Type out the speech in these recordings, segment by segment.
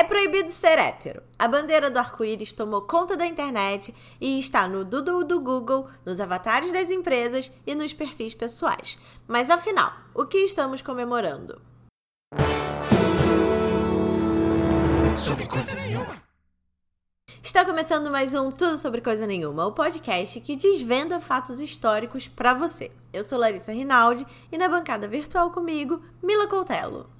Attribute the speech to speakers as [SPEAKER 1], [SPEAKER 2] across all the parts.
[SPEAKER 1] É proibido ser hétero. A bandeira do arco-íris tomou conta da internet e está no Doodle do Google, nos avatares das empresas e nos perfis pessoais. Mas afinal, o que estamos comemorando? Sobre coisa nenhuma. Está começando mais um Tudo Sobre Coisa Nenhuma, o podcast que desvenda fatos históricos para você. Eu sou Larissa Rinaldi e na bancada virtual comigo, Mila Coutelo.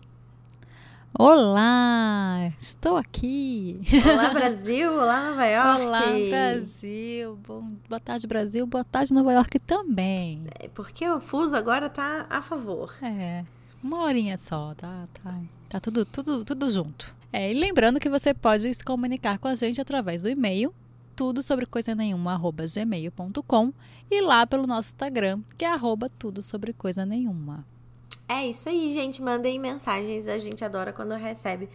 [SPEAKER 2] Olá, estou aqui.
[SPEAKER 1] Olá Brasil, olá Nova York.
[SPEAKER 2] Olá Brasil, Bom, boa tarde Brasil, boa tarde Nova York também.
[SPEAKER 1] É porque o fuso agora tá a favor.
[SPEAKER 2] É, uma horinha só, tá, tá, tá tudo, tudo, tudo junto. É, e lembrando que você pode se comunicar com a gente através do e-mail tudo sobre coisa nenhuma arroba gmail.com e lá pelo nosso Instagram que é arroba tudo sobre coisa nenhuma.
[SPEAKER 1] É isso aí, gente. Mandem mensagens. A gente adora quando recebe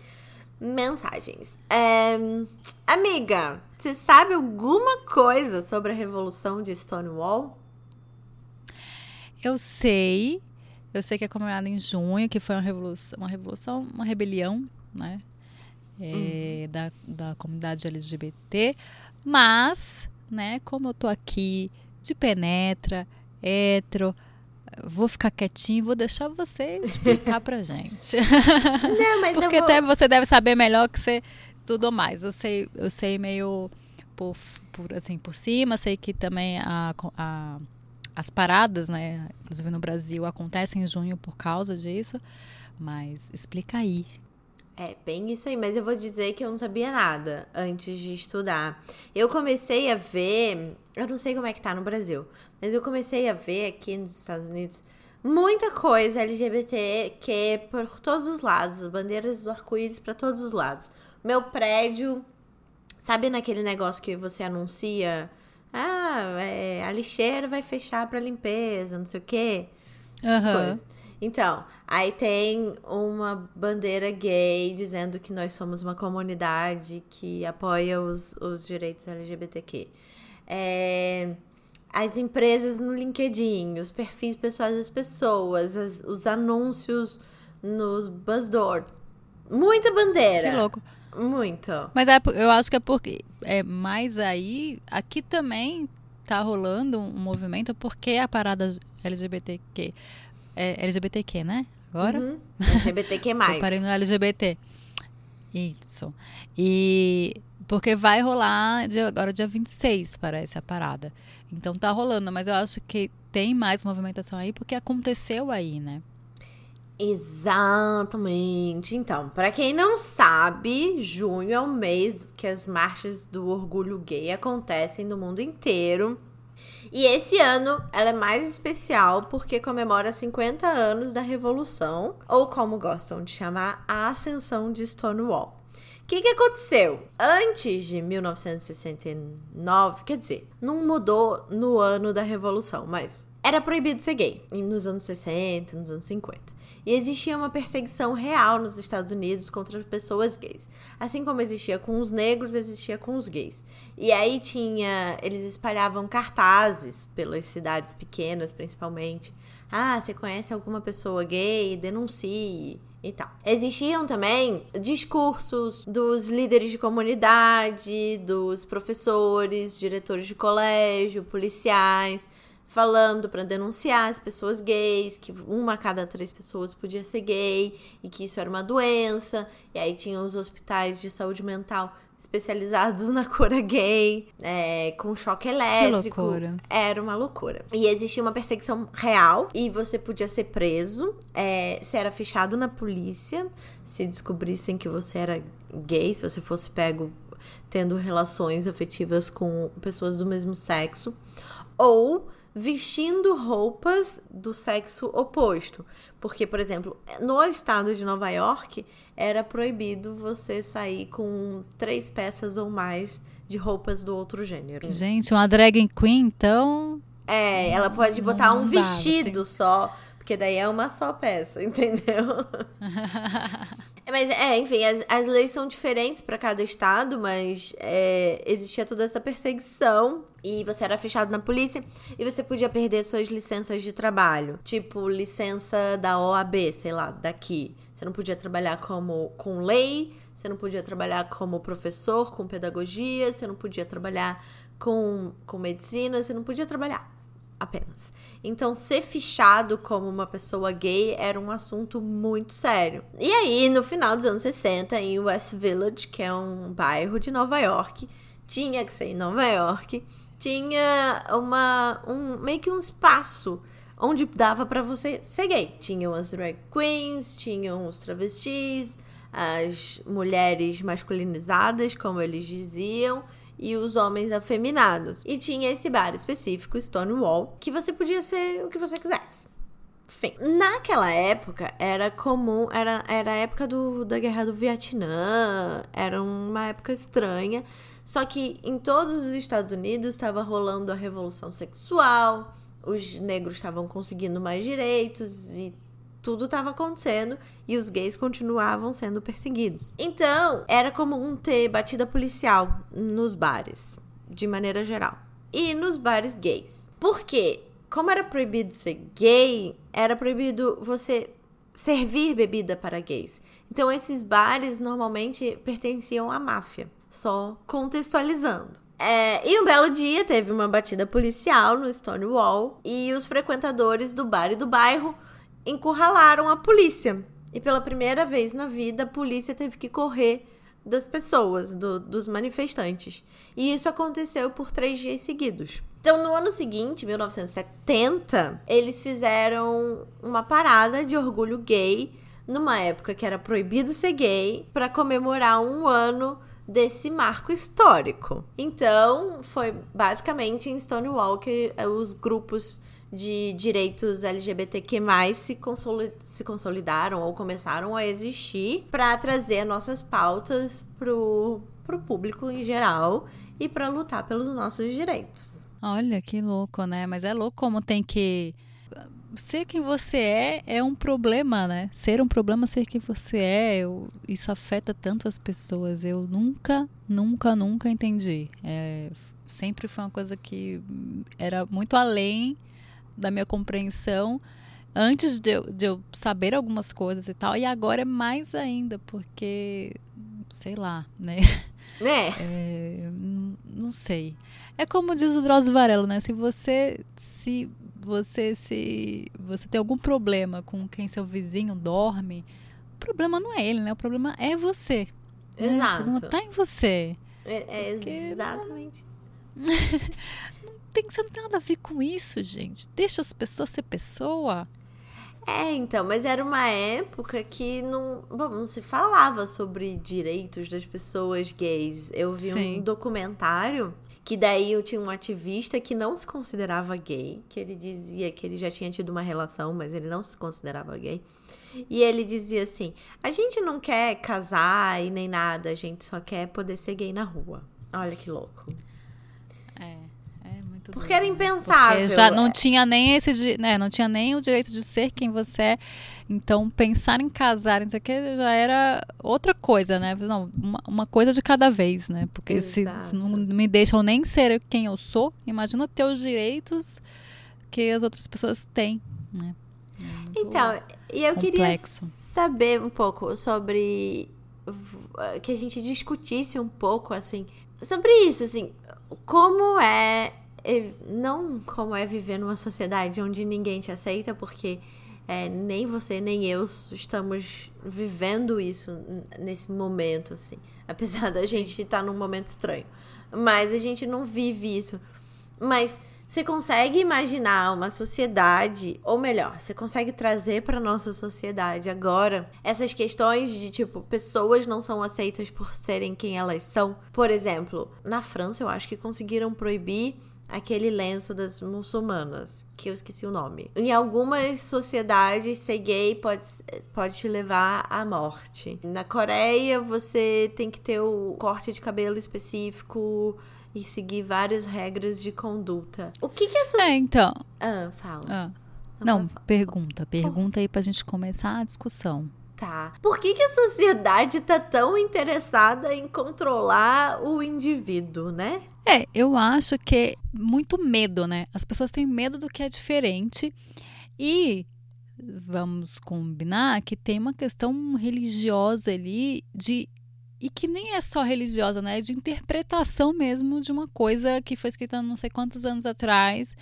[SPEAKER 1] mensagens. É... Amiga, você sabe alguma coisa sobre a Revolução de Stonewall?
[SPEAKER 2] Eu sei. Eu sei que é comemorada em junho, que foi uma revolução, uma revolução, uma rebelião, né? É, uhum. da, da comunidade LGBT. Mas, né, como eu tô aqui de penetra, hétero, vou ficar quietinho, vou deixar você explicar pra gente.
[SPEAKER 1] Não, mas
[SPEAKER 2] Porque
[SPEAKER 1] vou...
[SPEAKER 2] até você deve saber melhor que você estudou mais. Eu sei, eu sei meio por, por assim por cima, sei que também a, a, as paradas, né, inclusive no Brasil, acontecem em junho por causa disso. Mas explica aí.
[SPEAKER 1] É, bem isso aí, mas eu vou dizer que eu não sabia nada antes de estudar. Eu comecei a ver, eu não sei como é que tá no Brasil, mas eu comecei a ver aqui nos Estados Unidos muita coisa LGBT que por todos os lados, bandeiras do arco-íris para todos os lados. Meu prédio, sabe naquele negócio que você anuncia? Ah, é, a lixeira vai fechar para limpeza, não sei o quê.
[SPEAKER 2] Uhum.
[SPEAKER 1] Então, aí tem uma bandeira gay dizendo que nós somos uma comunidade que apoia os, os direitos LGBTQ. É, as empresas no LinkedIn, os perfis pessoais das pessoas, as, os anúncios nos Buzzdoor. Muita bandeira.
[SPEAKER 2] Que louco.
[SPEAKER 1] Muito.
[SPEAKER 2] Mas é, eu acho que é porque é mais aí, aqui também tá rolando um movimento porque a parada LGBTQ é LGBTQ, né? Agora? Uhum.
[SPEAKER 1] LGBTQ+.
[SPEAKER 2] Eu parei no LGBT. Isso. E porque vai rolar dia, agora dia 26, parece, a parada. Então tá rolando, mas eu acho que tem mais movimentação aí porque aconteceu aí, né?
[SPEAKER 1] Exatamente. Então, para quem não sabe, junho é o mês que as marchas do orgulho gay acontecem no mundo inteiro. E esse ano ela é mais especial porque comemora 50 anos da Revolução, ou como gostam de chamar, a Ascensão de Stonewall. O que, que aconteceu? Antes de 1969, quer dizer, não mudou no ano da Revolução, mas era proibido ser gay nos anos 60, nos anos 50. E existia uma perseguição real nos Estados Unidos contra pessoas gays. Assim como existia com os negros, existia com os gays. E aí tinha. Eles espalhavam cartazes pelas cidades pequenas, principalmente. Ah, você conhece alguma pessoa gay? Denuncie e tal. Existiam também discursos dos líderes de comunidade, dos professores, diretores de colégio, policiais, falando para denunciar as pessoas gays, que uma a cada três pessoas podia ser gay e que isso era uma doença. E aí tinham os hospitais de saúde mental especializados na cura gay, é, com choque elétrico.
[SPEAKER 2] Que loucura.
[SPEAKER 1] Era uma loucura. E existia uma perseguição real e você podia ser preso, é, se era fechado na polícia, se descobrissem que você era gay, se você fosse pego tendo relações afetivas com pessoas do mesmo sexo, ou vestindo roupas do sexo oposto. Porque, por exemplo, no estado de Nova York, era proibido você sair com três peças ou mais de roupas do outro gênero.
[SPEAKER 2] Gente, uma drag queen, então.
[SPEAKER 1] É, ela pode botar um vestido assim. só, porque daí é uma só peça, entendeu? mas, é, enfim, as, as leis são diferentes para cada estado, mas é, existia toda essa perseguição e você era fechado na polícia e você podia perder suas licenças de trabalho. Tipo, licença da OAB, sei lá, daqui. Você não podia trabalhar como com lei, você não podia trabalhar como professor, com pedagogia, você não podia trabalhar com, com medicina, você não podia trabalhar apenas. Então, ser fichado como uma pessoa gay era um assunto muito sério. E aí, no final dos anos 60, em West Village, que é um bairro de Nova York, tinha que ser em Nova York, tinha uma um meio que um espaço onde dava para você ser gay. Tinham as drag queens, tinham os travestis, as mulheres masculinizadas, como eles diziam, e os homens afeminados. E tinha esse bar específico, Stonewall, que você podia ser o que você quisesse. Fim. Naquela época era comum, era, era a época do, da guerra do Vietnã, era uma época estranha. Só que em todos os Estados Unidos estava rolando a revolução sexual, os negros estavam conseguindo mais direitos e tudo estava acontecendo e os gays continuavam sendo perseguidos. Então, era comum ter batida policial nos bares, de maneira geral. E nos bares gays. Por quê? Como era proibido ser gay, era proibido você servir bebida para gays. Então, esses bares normalmente pertenciam à máfia. Só contextualizando. É, e um belo dia teve uma batida policial no Stonewall e os frequentadores do bar e do bairro encurralaram a polícia. E pela primeira vez na vida, a polícia teve que correr das pessoas, do, dos manifestantes. E isso aconteceu por três dias seguidos. Então, no ano seguinte, 1970, eles fizeram uma parada de orgulho gay, numa época que era proibido ser gay, para comemorar um ano desse marco histórico. Então, foi basicamente em Stonewall que os grupos de direitos LGBTQ+, se, se consolidaram ou começaram a existir para trazer nossas pautas pro, pro público em geral e para lutar pelos nossos direitos.
[SPEAKER 2] Olha, que louco, né? Mas é louco como tem que ser quem você é é um problema, né? Ser um problema, ser quem você é, eu, isso afeta tanto as pessoas. Eu nunca, nunca, nunca entendi. É, sempre foi uma coisa que era muito além da minha compreensão antes de eu, de eu saber algumas coisas e tal. E agora é mais ainda, porque, sei lá, né?
[SPEAKER 1] É.
[SPEAKER 2] é não sei. É como diz o Drauzio Varela, né? Se você se você se você tem algum problema com quem seu vizinho dorme, o problema não é ele, né? O problema é você.
[SPEAKER 1] Exato. Né? O
[SPEAKER 2] problema tá em você.
[SPEAKER 1] É, é exatamente.
[SPEAKER 2] tem, você não tem nada a ver com isso, gente. Deixa as pessoas ser pessoa.
[SPEAKER 1] É, então, mas era uma época que não, bom, não se falava sobre direitos das pessoas gays. Eu vi Sim. um documentário que daí eu tinha um ativista que não se considerava gay, que ele dizia que ele já tinha tido uma relação, mas ele não se considerava gay. E ele dizia assim: a gente não quer casar e nem nada, a gente só quer poder ser gay na rua. Olha que louco. Porque era impensável. Porque
[SPEAKER 2] já não tinha nem esse, né, não tinha nem o direito de ser quem você é. Então, pensar em casar, isso aqui já era outra coisa, né? Não, uma, uma coisa de cada vez, né? Porque se, se, não me deixam nem ser quem eu sou, imagina ter os direitos que as outras pessoas têm, né?
[SPEAKER 1] É então, e eu complexo. queria saber um pouco sobre que a gente discutisse um pouco assim sobre isso, assim, como é não como é viver numa sociedade onde ninguém te aceita, porque é, nem você nem eu estamos vivendo isso nesse momento, assim. Apesar da gente estar num momento estranho. Mas a gente não vive isso. Mas você consegue imaginar uma sociedade, ou melhor, você consegue trazer para nossa sociedade agora essas questões de tipo, pessoas não são aceitas por serem quem elas são? Por exemplo, na França eu acho que conseguiram proibir aquele lenço das muçulmanas, que eu esqueci o nome. Em algumas sociedades, ser gay pode, pode te levar à morte. Na Coreia, você tem que ter o corte de cabelo específico e seguir várias regras de conduta. O que que é...
[SPEAKER 2] É, então...
[SPEAKER 1] Ah, fala.
[SPEAKER 2] Ah. Não, Não pergunta. Pergunta aí pra gente começar a discussão.
[SPEAKER 1] Tá. Por que, que a sociedade tá tão interessada em controlar o indivíduo, né?
[SPEAKER 2] É, eu acho que é muito medo, né? As pessoas têm medo do que é diferente e vamos combinar que tem uma questão religiosa ali de e que nem é só religiosa, né? É de interpretação mesmo de uma coisa que foi escrita não sei quantos anos atrás.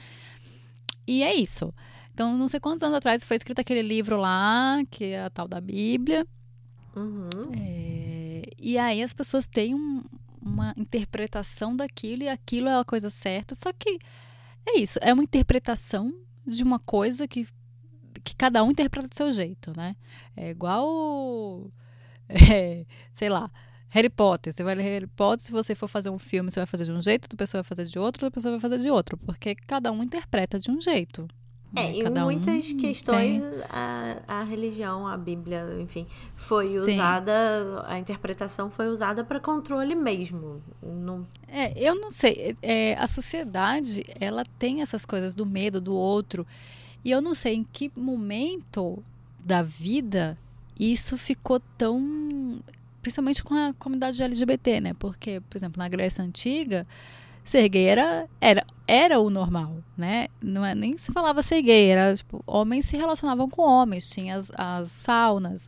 [SPEAKER 2] E é isso. Então, não sei quantos anos atrás foi escrito aquele livro lá, que é a tal da Bíblia.
[SPEAKER 1] Uhum.
[SPEAKER 2] É, e aí as pessoas têm um, uma interpretação daquilo e aquilo é a coisa certa. Só que é isso, é uma interpretação de uma coisa que, que cada um interpreta do seu jeito, né? É igual. É, sei lá. Harry Potter, você vai ler Harry Potter, se você for fazer um filme, você vai fazer de um jeito, outra pessoa vai fazer de outro, outra pessoa vai fazer de outro, porque cada um interpreta de um jeito.
[SPEAKER 1] É,
[SPEAKER 2] né?
[SPEAKER 1] em
[SPEAKER 2] Cada um
[SPEAKER 1] muitas questões
[SPEAKER 2] tem-
[SPEAKER 1] a, a religião, a Bíblia, enfim, foi
[SPEAKER 2] Sim.
[SPEAKER 1] usada, a interpretação foi usada para controle mesmo. Não,
[SPEAKER 2] É, eu não sei. é, a sociedade, ela tem essas coisas do medo do outro. E eu não sei em que momento da vida isso ficou tão. Principalmente com a comunidade LGBT, né? Porque, por exemplo, na Grécia Antiga, ser gay era, era, era o normal, né? Não é, nem se falava ser gay, era tipo, homens se relacionavam com homens, tinha as, as saunas,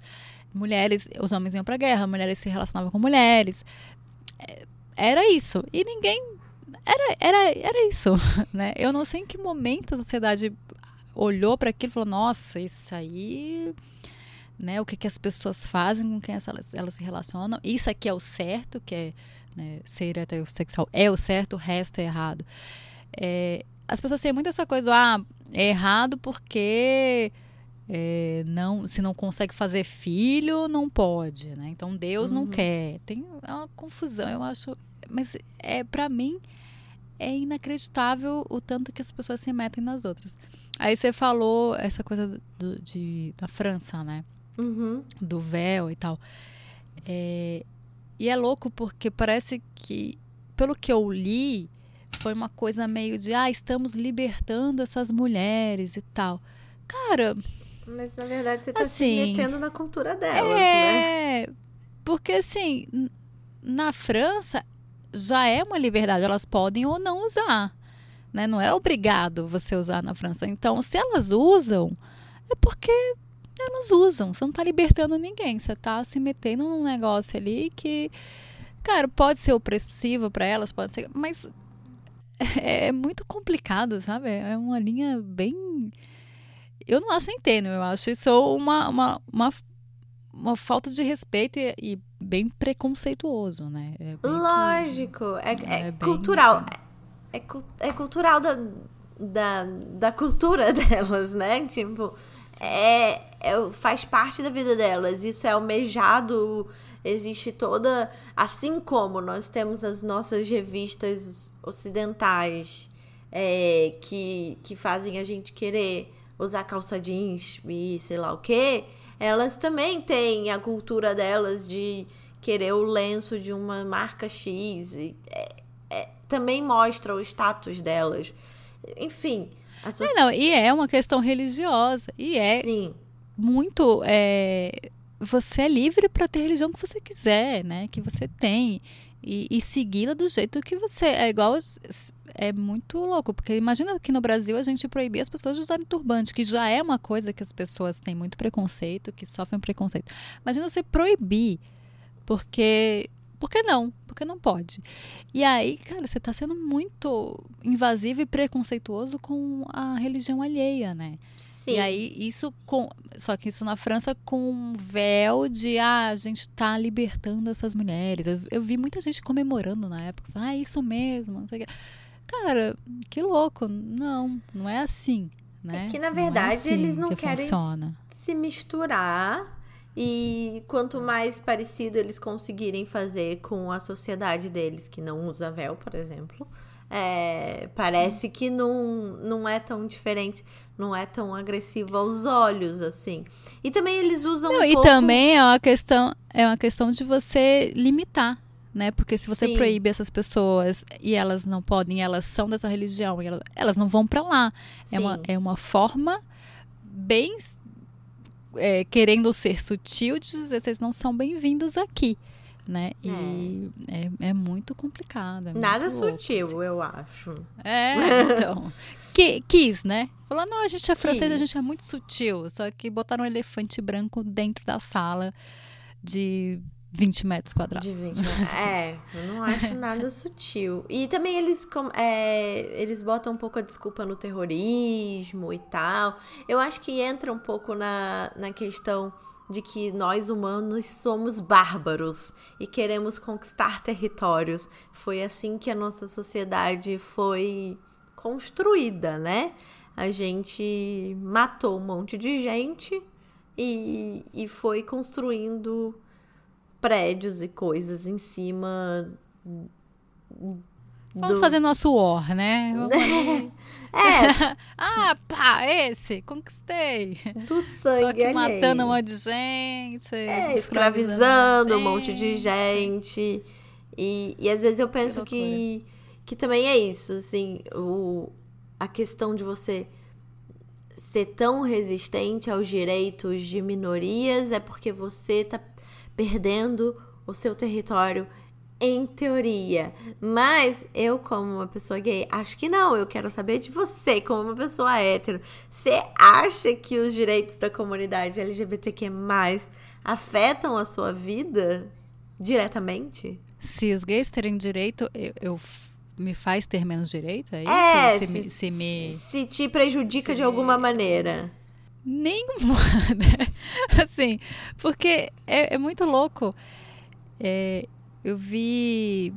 [SPEAKER 2] mulheres, os homens iam pra guerra, mulheres se relacionavam com mulheres. É, Era isso. E ninguém. Era, era, era isso, né? Eu não sei em que momento a sociedade olhou para aquilo e falou: nossa, isso aí. Né, o que, que as pessoas fazem com quem elas, elas se relacionam. Isso aqui é o certo, que é né, ser heterossexual é o certo, o resto é errado. É, as pessoas têm muito essa coisa ah, é errado porque é, não, se não consegue fazer filho, não pode, né? Então Deus não
[SPEAKER 1] Uhum.
[SPEAKER 2] quer. Tem é uma confusão, eu acho. Mas é para mim é inacreditável o tanto que as pessoas se metem nas outras. Aí você falou essa coisa do, de, da França, né?
[SPEAKER 1] Uhum.
[SPEAKER 2] do véu e tal. É, e é louco porque parece que, pelo que eu li, foi uma coisa meio de, ah, estamos libertando essas mulheres e tal. Cara,
[SPEAKER 1] Mas na verdade você tá se
[SPEAKER 2] Assim,
[SPEAKER 1] metendo na cultura delas, né?
[SPEAKER 2] é. Porque assim, na França já é uma liberdade, elas podem ou não usar. Né? Não é obrigado você usar na França. Então, se elas usam, é porque elas usam. Você não está libertando ninguém. Você está se metendo num negócio ali que, cara, pode ser opressivo para elas, pode ser. Mas é muito complicado, sabe? É uma linha bem. Eu não acho nem tênue, eu acho isso uma, uma, uma, uma falta de respeito e, e bem preconceituoso, né? É que-
[SPEAKER 1] Lógico, é, é
[SPEAKER 2] É bem-
[SPEAKER 1] cultural. É, é cultural da, da, da cultura delas, né? Tipo, é, é, faz parte da vida delas. Isso é almejado. Existe toda. Assim como nós temos as nossas revistas ocidentais é, que, que fazem a gente querer usar calça jeans e sei lá o quê, elas também têm a cultura delas de querer o lenço de uma marca X. E é- é- também mostra o status delas. Enfim, a
[SPEAKER 2] É, não, e é uma questão religiosa. E é
[SPEAKER 1] Sim,
[SPEAKER 2] muito. é, você é livre para ter a religião que você quiser, né? Que você tem. E, e segui-la do jeito que você. É igual. É muito louco, porque imagina que no Brasil a gente proibir as pessoas de usarem turbante, que já é uma coisa que as pessoas têm muito preconceito, que sofrem preconceito. Imagina você proibir, porque. Por que não? Porque não pode. E aí, cara, você tá sendo muito invasivo e preconceituoso com a religião alheia, né?
[SPEAKER 1] sim.
[SPEAKER 2] E aí, isso com. Só que isso na França com um véu de ah, a gente tá libertando essas mulheres. Eu, eu vi muita gente comemorando na época. Ah, isso mesmo, não sei o quê. Cara, que louco. Não, não é assim. Né?
[SPEAKER 1] É que, na
[SPEAKER 2] Não
[SPEAKER 1] verdade,
[SPEAKER 2] assim
[SPEAKER 1] eles não
[SPEAKER 2] que
[SPEAKER 1] querem
[SPEAKER 2] Funciona.
[SPEAKER 1] se misturar. E quanto mais parecido eles conseguirem fazer com a sociedade deles, que não usa véu, por exemplo, é, parece que não, não é tão diferente, não é tão agressivo aos olhos, assim. E também eles usam
[SPEAKER 2] Não,
[SPEAKER 1] um
[SPEAKER 2] e
[SPEAKER 1] pouco...
[SPEAKER 2] também é uma questão, é uma questão de você limitar, né? Porque se você
[SPEAKER 1] Sim.
[SPEAKER 2] proíbe essas pessoas e elas não podem, elas são dessa religião, elas, não vão para lá. É uma, é uma forma bem é, querendo ser sutil dizer vocês não são bem-vindos aqui, né? E é, é muito complicado. é
[SPEAKER 1] Nada
[SPEAKER 2] louco,
[SPEAKER 1] sutil, eu acho.
[SPEAKER 2] assim. É, então. Que, quis, né? Falar, não, a gente é francês, a gente é muito sutil. Só que botaram um elefante branco dentro da sala de 20 metros quadrados.
[SPEAKER 1] De 20 metros. É, eu não acho nada sutil. E também eles, é, eles botam um pouco a desculpa no terrorismo e tal. Eu acho que entra um pouco na, na questão de que nós humanos somos bárbaros e queremos conquistar territórios. Foi assim que a nossa sociedade foi construída, né? A gente matou um monte de gente e, e foi construindo prédios e coisas em cima.
[SPEAKER 2] Vamos do... fazer nosso war, né? é. ah, pá, esse, conquistei.
[SPEAKER 1] Do sangue. Só
[SPEAKER 2] que matando um monte de gente.
[SPEAKER 1] É, escravizando um monte de gente. E, e às vezes eu penso que, que, que também é isso, assim, o, a questão de você ser tão resistente aos direitos de minorias é porque você tá perdendo o seu território em teoria. Mas eu, como uma pessoa gay, acho que não. Eu quero saber de você, como uma pessoa hétero. Você acha que os direitos da comunidade LGBTQ afetam a sua vida diretamente?
[SPEAKER 2] Se os gays terem direito, eu, eu me faz ter menos direito? É,
[SPEAKER 1] é se, se, me, se, me, se te prejudica se de alguma maneira.
[SPEAKER 2] Nenhuma, né? Assim, porque é, é muito louco. É, eu vi.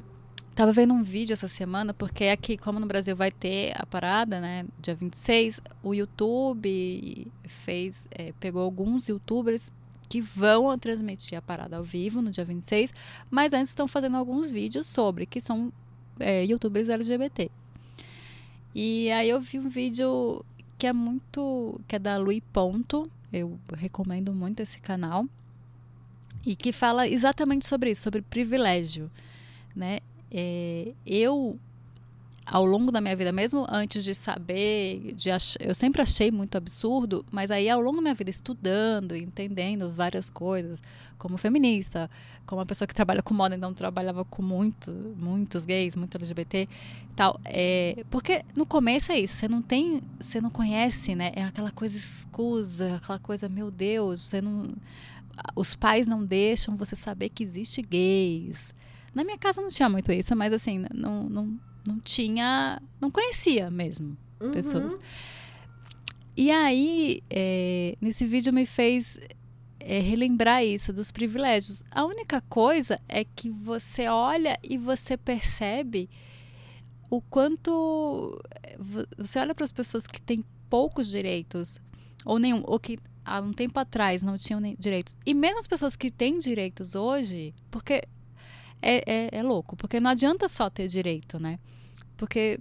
[SPEAKER 2] Tava vendo um vídeo essa semana, porque aqui, como no Brasil vai ter a parada, né? Dia 26, o YouTube fez. É, pegou alguns youtubers que vão transmitir a parada ao vivo no dia 26, mas antes estão fazendo alguns vídeos sobre, que são é, youtubers LGBT. E aí eu vi um vídeo que é muito. que é da Lui Ponto. Eu recomendo muito esse canal. E que fala exatamente sobre isso, sobre privilégio. Né? É, eu ao longo da minha vida, mesmo antes de saber, de ach... eu sempre achei muito absurdo, mas aí ao longo da minha vida estudando, entendendo várias coisas, como feminista, como uma pessoa que trabalha com moda, então trabalhava com muito, muitos gays, muito LGBT, tal, é... porque no começo é isso, você não tem, você não conhece, né? É aquela coisa escusa, aquela coisa, meu Deus, você não, os pais não deixam você saber que existe gays. Na minha casa não tinha muito isso, mas assim, não, não não tinha, não conhecia mesmo uhum. pessoas. E aí, é, nesse vídeo me fez é, relembrar isso dos privilégios. A única coisa é que você olha e você percebe o quanto você olha para as pessoas que têm poucos direitos ou nenhum, ou que há um tempo atrás não tinham direitos. E mesmo as pessoas que têm direitos hoje, porque é, é, é louco, porque não adianta só ter direito, né? Porque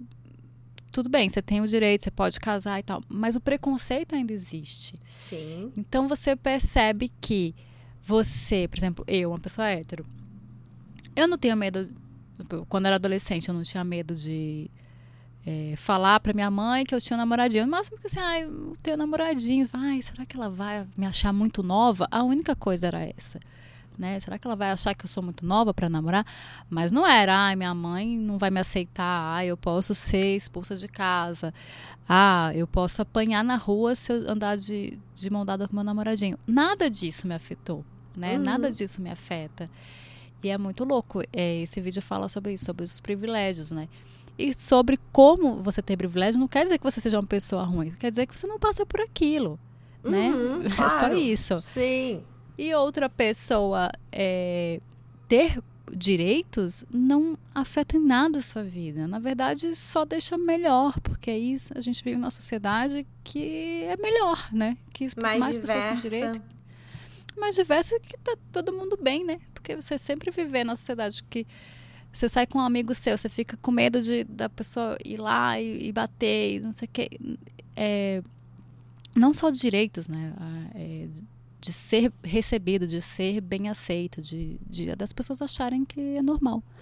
[SPEAKER 2] tudo bem, você tem o direito, você pode casar e tal, mas o preconceito ainda existe.
[SPEAKER 1] Sim.
[SPEAKER 2] Então você percebe que você, por exemplo, eu, uma pessoa hétero, eu não tenho medo. Quando eu era adolescente, eu não tinha medo de é, falar pra minha mãe que eu tinha um namoradinho. No máximo que assim, ai, ah, eu tenho um namoradinho. Ai, será que ela vai me achar muito nova? A única coisa era essa né? Será que ela vai achar que eu sou muito nova para namorar? Mas não era, ai, minha mãe não vai me aceitar, ah, eu posso ser expulsa de casa, ah, eu posso apanhar na rua se eu andar de, de mão dada com meu namoradinho. Nada disso me afetou, né? Uhum. Nada disso me afeta. E é muito louco. É, esse vídeo fala sobre isso, sobre os privilégios, né? E sobre como você ter privilégio não quer dizer que você seja uma pessoa ruim, quer dizer que você não passa por aquilo, né?
[SPEAKER 1] Uhum, claro.
[SPEAKER 2] É só isso.
[SPEAKER 1] Sim
[SPEAKER 2] e outra pessoa é, ter direitos não afeta em nada a sua vida. Na verdade, só deixa melhor, porque aí a gente vive numa sociedade que é melhor, né? Que
[SPEAKER 1] mais,
[SPEAKER 2] mais
[SPEAKER 1] pessoas
[SPEAKER 2] têm direito. Mais diversa que tá todo mundo bem, né? Porque você sempre viver na sociedade que você sai com um amigo seu, você fica com medo de da pessoa ir lá e, e bater, e não sei o quê. É, não só de direitos, né? É, de ser recebido, de ser bem aceito, de, de das pessoas acharem que é normal.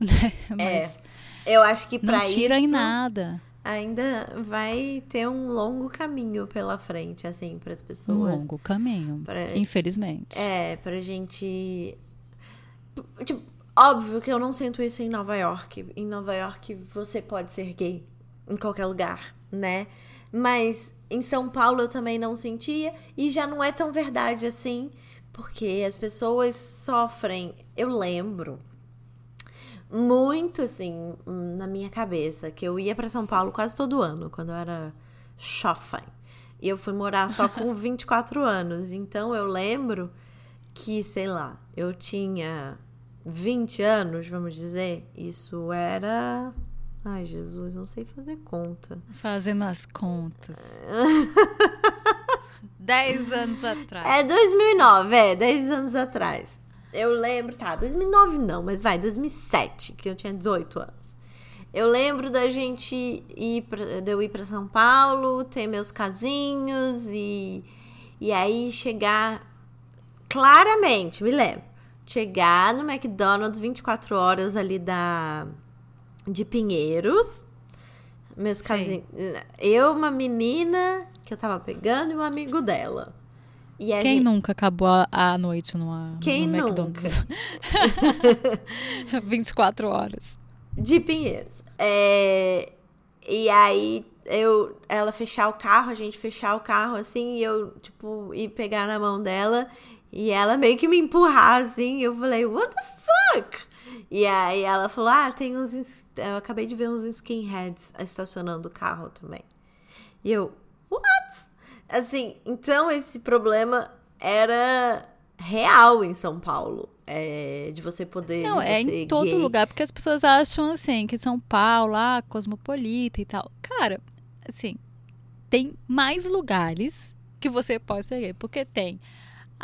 [SPEAKER 2] Né?
[SPEAKER 1] Mas é, eu acho que para isso.
[SPEAKER 2] Não tira em nada.
[SPEAKER 1] Ainda vai ter um longo caminho pela frente, assim, para as pessoas.
[SPEAKER 2] Um longo caminho, pra, infelizmente.
[SPEAKER 1] É, pra gente. Tipo, óbvio que eu não sinto isso em Nova York. Em Nova York você pode ser gay em qualquer lugar, né? Mas em São Paulo eu também não sentia e já não é tão verdade assim, Porque as pessoas sofrem. Eu lembro muito assim na minha cabeça que eu ia para São Paulo quase todo ano, quando eu era jovem. E eu fui morar só com 24 anos. Então eu lembro que, sei lá, eu tinha 20 anos, vamos dizer. Isso era. Ai, Jesus, não sei fazer conta.
[SPEAKER 2] Fazendo as contas. 10 anos atrás.
[SPEAKER 1] É 2009, é, 10 anos atrás. Eu lembro, tá, 2009 não, mas vai, 2007, que eu tinha 18 anos. Eu lembro da gente ir pra, de eu ir para São Paulo, ter meus casinhos e e aí chegar claramente, me lembro. Chegar no McDonald's 24 horas ali da de Pinheiros. Meus casinhos, eu uma menina que eu tava pegando e um amigo dela.
[SPEAKER 2] E Quem gente... nunca acabou a, a noite numa,
[SPEAKER 1] Quem
[SPEAKER 2] no
[SPEAKER 1] McDonald's?
[SPEAKER 2] 24 horas.
[SPEAKER 1] De Pinheiros. É... E aí eu, ela fechar o carro, a gente fechar o carro assim, e eu, tipo, ir pegar na mão dela e ela meio que me empurrar assim. Eu falei, what the fuck? E aí ela falou: Ah, tem uns. Eu acabei de ver uns skinheads estacionando o carro também. E eu, what? Assim, então esse problema era real em São Paulo. É, de você poder.
[SPEAKER 2] Não, é em todo
[SPEAKER 1] gay.
[SPEAKER 2] lugar, porque as pessoas acham assim, que São Paulo, ah, cosmopolita e tal. Cara, assim, tem mais lugares que você pode ser gay, porque tem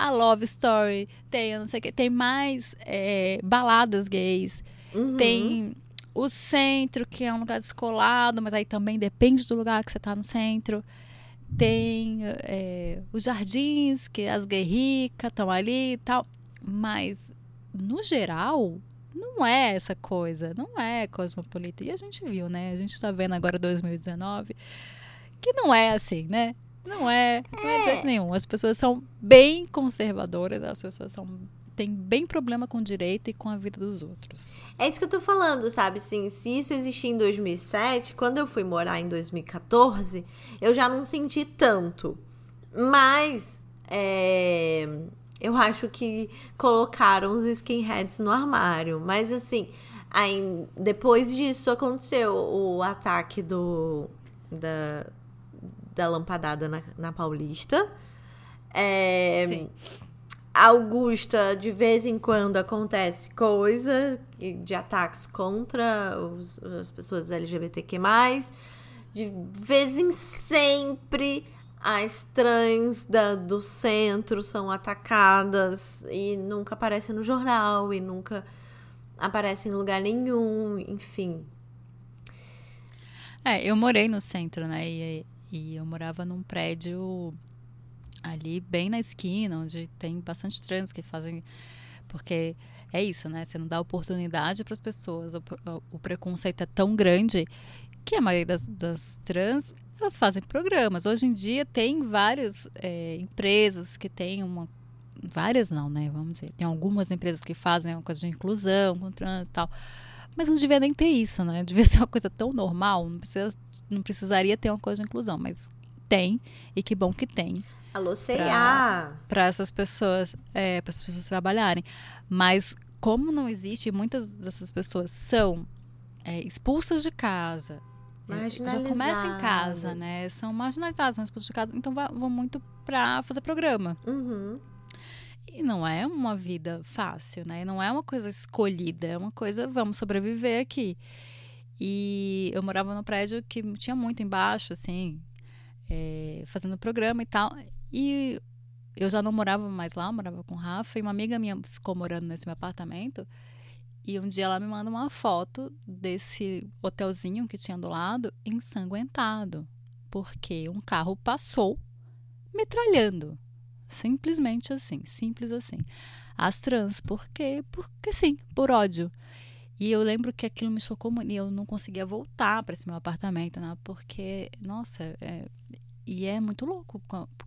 [SPEAKER 2] a Love Story, tem não sei o que, tem mais é, baladas gays, uhum. tem o centro, que é um lugar descolado, mas aí também depende do lugar que você está no centro tem é, os jardins, que as guerricas estão ali e tal. Mas, no geral, não é essa coisa, não é cosmopolita. E a gente viu, né? A gente está vendo agora 2019 que não é assim, né? Não é, não é de jeito é. nenhum. As pessoas são bem conservadoras, as pessoas são tem bem problema com o direito e com a vida dos outros.
[SPEAKER 1] É isso que eu tô falando, sabe? Assim, se isso existia em 2007, quando eu fui morar em 2014, eu já não senti tanto. Mas, é, eu acho que colocaram os skinheads no armário. Mas, assim, aí, depois disso aconteceu o ataque do, da, da lampadada na, na Paulista. É, Sim. Augusta, de vez em quando acontece coisa de ataques contra os, as pessoas LGBTQ. De vez em sempre as trans da, do centro são atacadas e nunca aparecem no jornal e nunca aparecem em lugar nenhum, enfim.
[SPEAKER 2] É, eu morei no centro, né? E, e eu morava num prédio ali bem na esquina, onde tem bastante trans que fazem. Porque é isso, né? Você não dá oportunidade para as pessoas. O, o, preconceito é tão grande que a maioria das, das, trans elas fazem programas. Hoje em dia tem várias é, empresas que têm uma. Várias não, né? Vamos dizer. Tem algumas empresas que fazem uma coisa de inclusão com trans e tal. Mas não devia nem ter isso, né? Devia ser uma coisa tão normal. Não, precisa, não precisaria ter uma coisa de inclusão. Mas tem, e que bom que tem.
[SPEAKER 1] Alô, C&A!
[SPEAKER 2] Para essas pessoas, é, para essas pessoas trabalharem. Mas como não existe, muitas dessas pessoas são é, expulsas de casa. É, já começa em casa, né? São marginalizadas, são expulsas de casa. Então vão muito para fazer programa.
[SPEAKER 1] Uhum.
[SPEAKER 2] E não é uma vida fácil, né? Não é uma coisa escolhida, é uma coisa, vamos sobreviver aqui. E eu morava num prédio que tinha muito embaixo, assim, é, fazendo programa e tal. E eu já não morava mais lá, morava com o Rafa, e uma amiga minha ficou morando nesse meu apartamento. E um dia ela me manda uma foto desse hotelzinho que tinha do lado ensanguentado, porque um carro passou metralhando. Simplesmente assim, simples assim. As trans, por quê? Porque sim, por ódio. E eu lembro que aquilo me chocou muito. E eu não conseguia voltar para esse meu apartamento, né? Porque, nossa, é, e é muito louco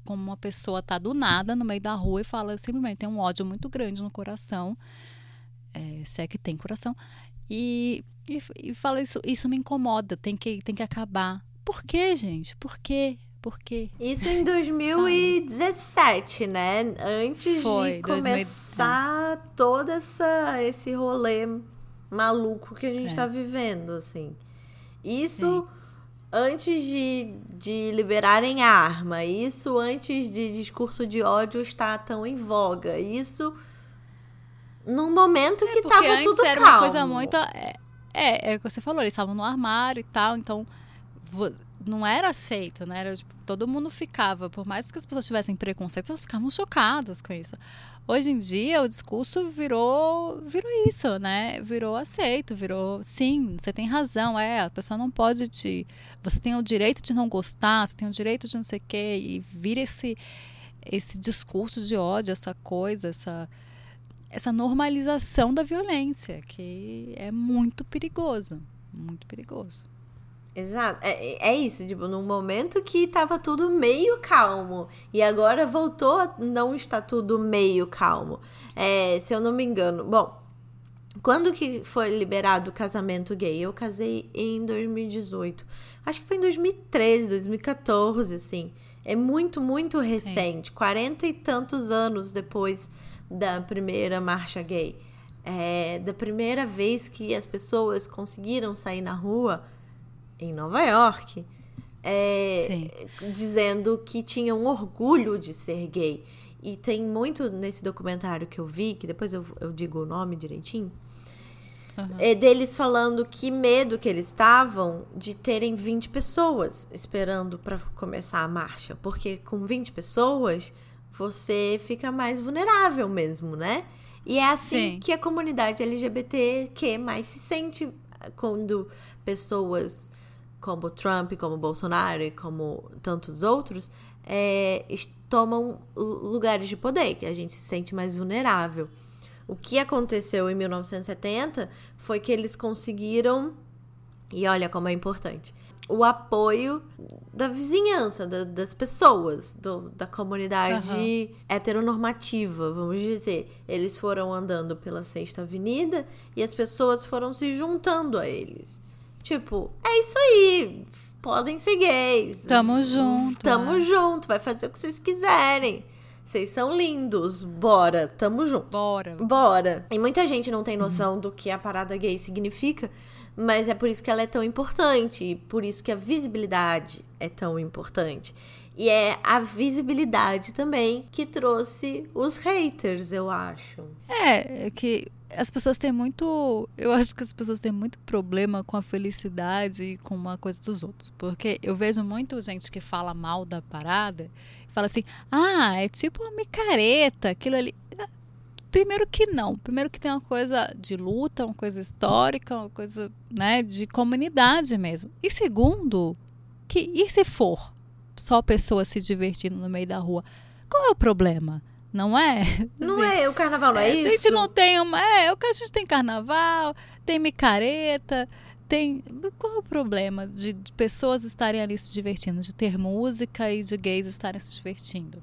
[SPEAKER 2] como uma pessoa tá do nada no meio da rua e fala simplesmente tem um ódio muito grande no coração, é, se é que tem coração, e, e, e fala isso, isso me incomoda, tem que, tem que acabar. Por quê, gente? Por quê? Por quê?
[SPEAKER 1] Isso em 2017, né? Antes
[SPEAKER 2] Foi,
[SPEAKER 1] de
[SPEAKER 2] 2000
[SPEAKER 1] começar todo essa, esse rolê maluco que a gente
[SPEAKER 2] É.
[SPEAKER 1] tá vivendo, assim. Isso antes de, de liberarem a arma. Isso antes de discurso de ódio estar tão em voga. Isso num momento que
[SPEAKER 2] Porque
[SPEAKER 1] tava
[SPEAKER 2] antes
[SPEAKER 1] tudo
[SPEAKER 2] era
[SPEAKER 1] calmo.
[SPEAKER 2] uma coisa muito. É, é, é o que você falou, eles estavam no armário e tal, então não era aceito, né? Era, tipo, todo mundo ficava, por mais que as pessoas tivessem preconceito, elas ficavam chocadas com isso. Hoje em dia o discurso virou virou isso, né? Virou aceito, virou sim, você tem razão, é, a pessoa não pode te. Você tem o direito de não gostar, você tem o direito de não sei o quê, e vira esse, esse discurso de ódio, essa coisa, essa essa normalização da violência, que é muito perigoso. Muito perigoso.
[SPEAKER 1] Exato. É, é isso, tipo, num momento que tava tudo meio calmo. E agora voltou a não estar tudo meio calmo. É, se eu não me engano. Bom, quando que foi liberado o casamento gay? Eu casei em 2018. Acho que foi em 2013, 2014, assim. É muito, muito recente. Quarenta e tantos anos depois da primeira marcha gay. É, da primeira vez que as pessoas conseguiram sair na rua em Nova York, é, dizendo que tinham orgulho de ser gay. E tem muito nesse documentário que eu vi, que depois eu, eu digo o nome direitinho,
[SPEAKER 2] Uhum.
[SPEAKER 1] é deles falando que medo que eles estavam de terem 20 pessoas esperando para começar a marcha. Porque com 20 pessoas, você fica mais vulnerável mesmo, né? E é assim
[SPEAKER 2] Sim.
[SPEAKER 1] que a comunidade LGBTQ mais se sente quando pessoas como Trump, como Bolsonaro e como tantos outros é, tomam lu- lugares de poder, que a gente se sente mais vulnerável. O que aconteceu em 1970 foi que eles conseguiram, e olha como é importante, o apoio da vizinhança, da- das pessoas, do- da comunidade heteronormativa, vamos dizer. Eles foram andando pela Sexta Avenida e as pessoas foram se juntando a eles. Tipo, é isso aí, podem ser gays.
[SPEAKER 2] Tamo junto,
[SPEAKER 1] Tamo
[SPEAKER 2] né?
[SPEAKER 1] junto, vai fazer o que vocês quiserem. Vocês são lindos, bora, tamo junto.
[SPEAKER 2] Bora.
[SPEAKER 1] Bora. E muita gente não tem noção do que a parada gay significa, mas é por isso que ela é tão importante, e por isso que a visibilidade é tão importante. E é a visibilidade também que trouxe os haters, eu acho.
[SPEAKER 2] É, é que as pessoas têm muito. Eu acho que as pessoas têm muito problema com a felicidade e com uma coisa dos outros. Porque eu vejo muito gente que fala mal da parada e fala assim: ah, é tipo uma micareta, aquilo ali. Ah, Primeiro que não. Primeiro que tem uma coisa de luta, uma coisa histórica, uma coisa né, de comunidade mesmo. E segundo, que e se for só pessoas se divertindo no meio da rua? Qual é o problema? Não é?
[SPEAKER 1] Não
[SPEAKER 2] Assim,
[SPEAKER 1] é? O carnaval não é,
[SPEAKER 2] a
[SPEAKER 1] isso?
[SPEAKER 2] gente não tem uma. É, o que a gente tem carnaval, tem micareta, tem. Qual é o problema de, de pessoas estarem ali se divertindo, de ter música e de gays estarem se divertindo?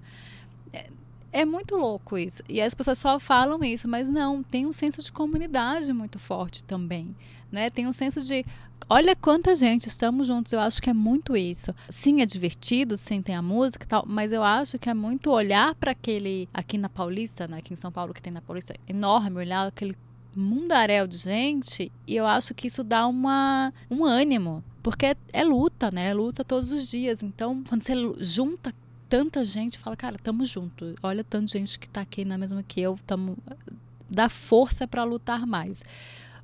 [SPEAKER 2] É, é muito louco isso. E as pessoas só falam isso, mas não, tem um senso de comunidade muito forte também. Né? Tem um senso de. Olha quanta gente, estamos juntos. Eu acho que é muito isso. Sim, é divertido, sim, tem a música e tal, mas eu acho que é muito olhar para aquele. Aqui na Paulista, né? aqui em São Paulo, que tem na Paulista, enorme, olhar aquele mundaréu de gente, e eu acho que isso dá uma, um ânimo. Porque é, é luta, né? É luta todos os dias. Então, quando você junta tanta gente, fala, cara, tamo junto. Olha tanta gente que tá aqui na mesma que eu, tamo. Dá força para lutar mais.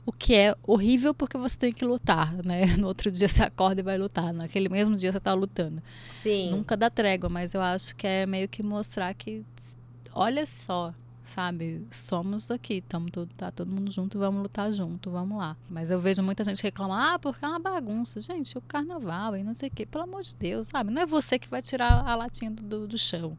[SPEAKER 2] O que é horrível porque você tem que lutar, né? No outro dia você acorda e vai lutar. Naquele mesmo dia você tá lutando.
[SPEAKER 1] Sim.
[SPEAKER 2] Nunca dá trégua, mas eu acho que é meio que mostrar que, olha só, sabe? Somos aqui, tamo todo, tá todo mundo junto, vamos lutar junto, vamos lá. Mas eu vejo muita gente reclamar, ah, porque é uma bagunça. Gente, o carnaval e não sei o quê, pelo amor de Deus, sabe? Não é você que vai tirar a latinha do, do chão.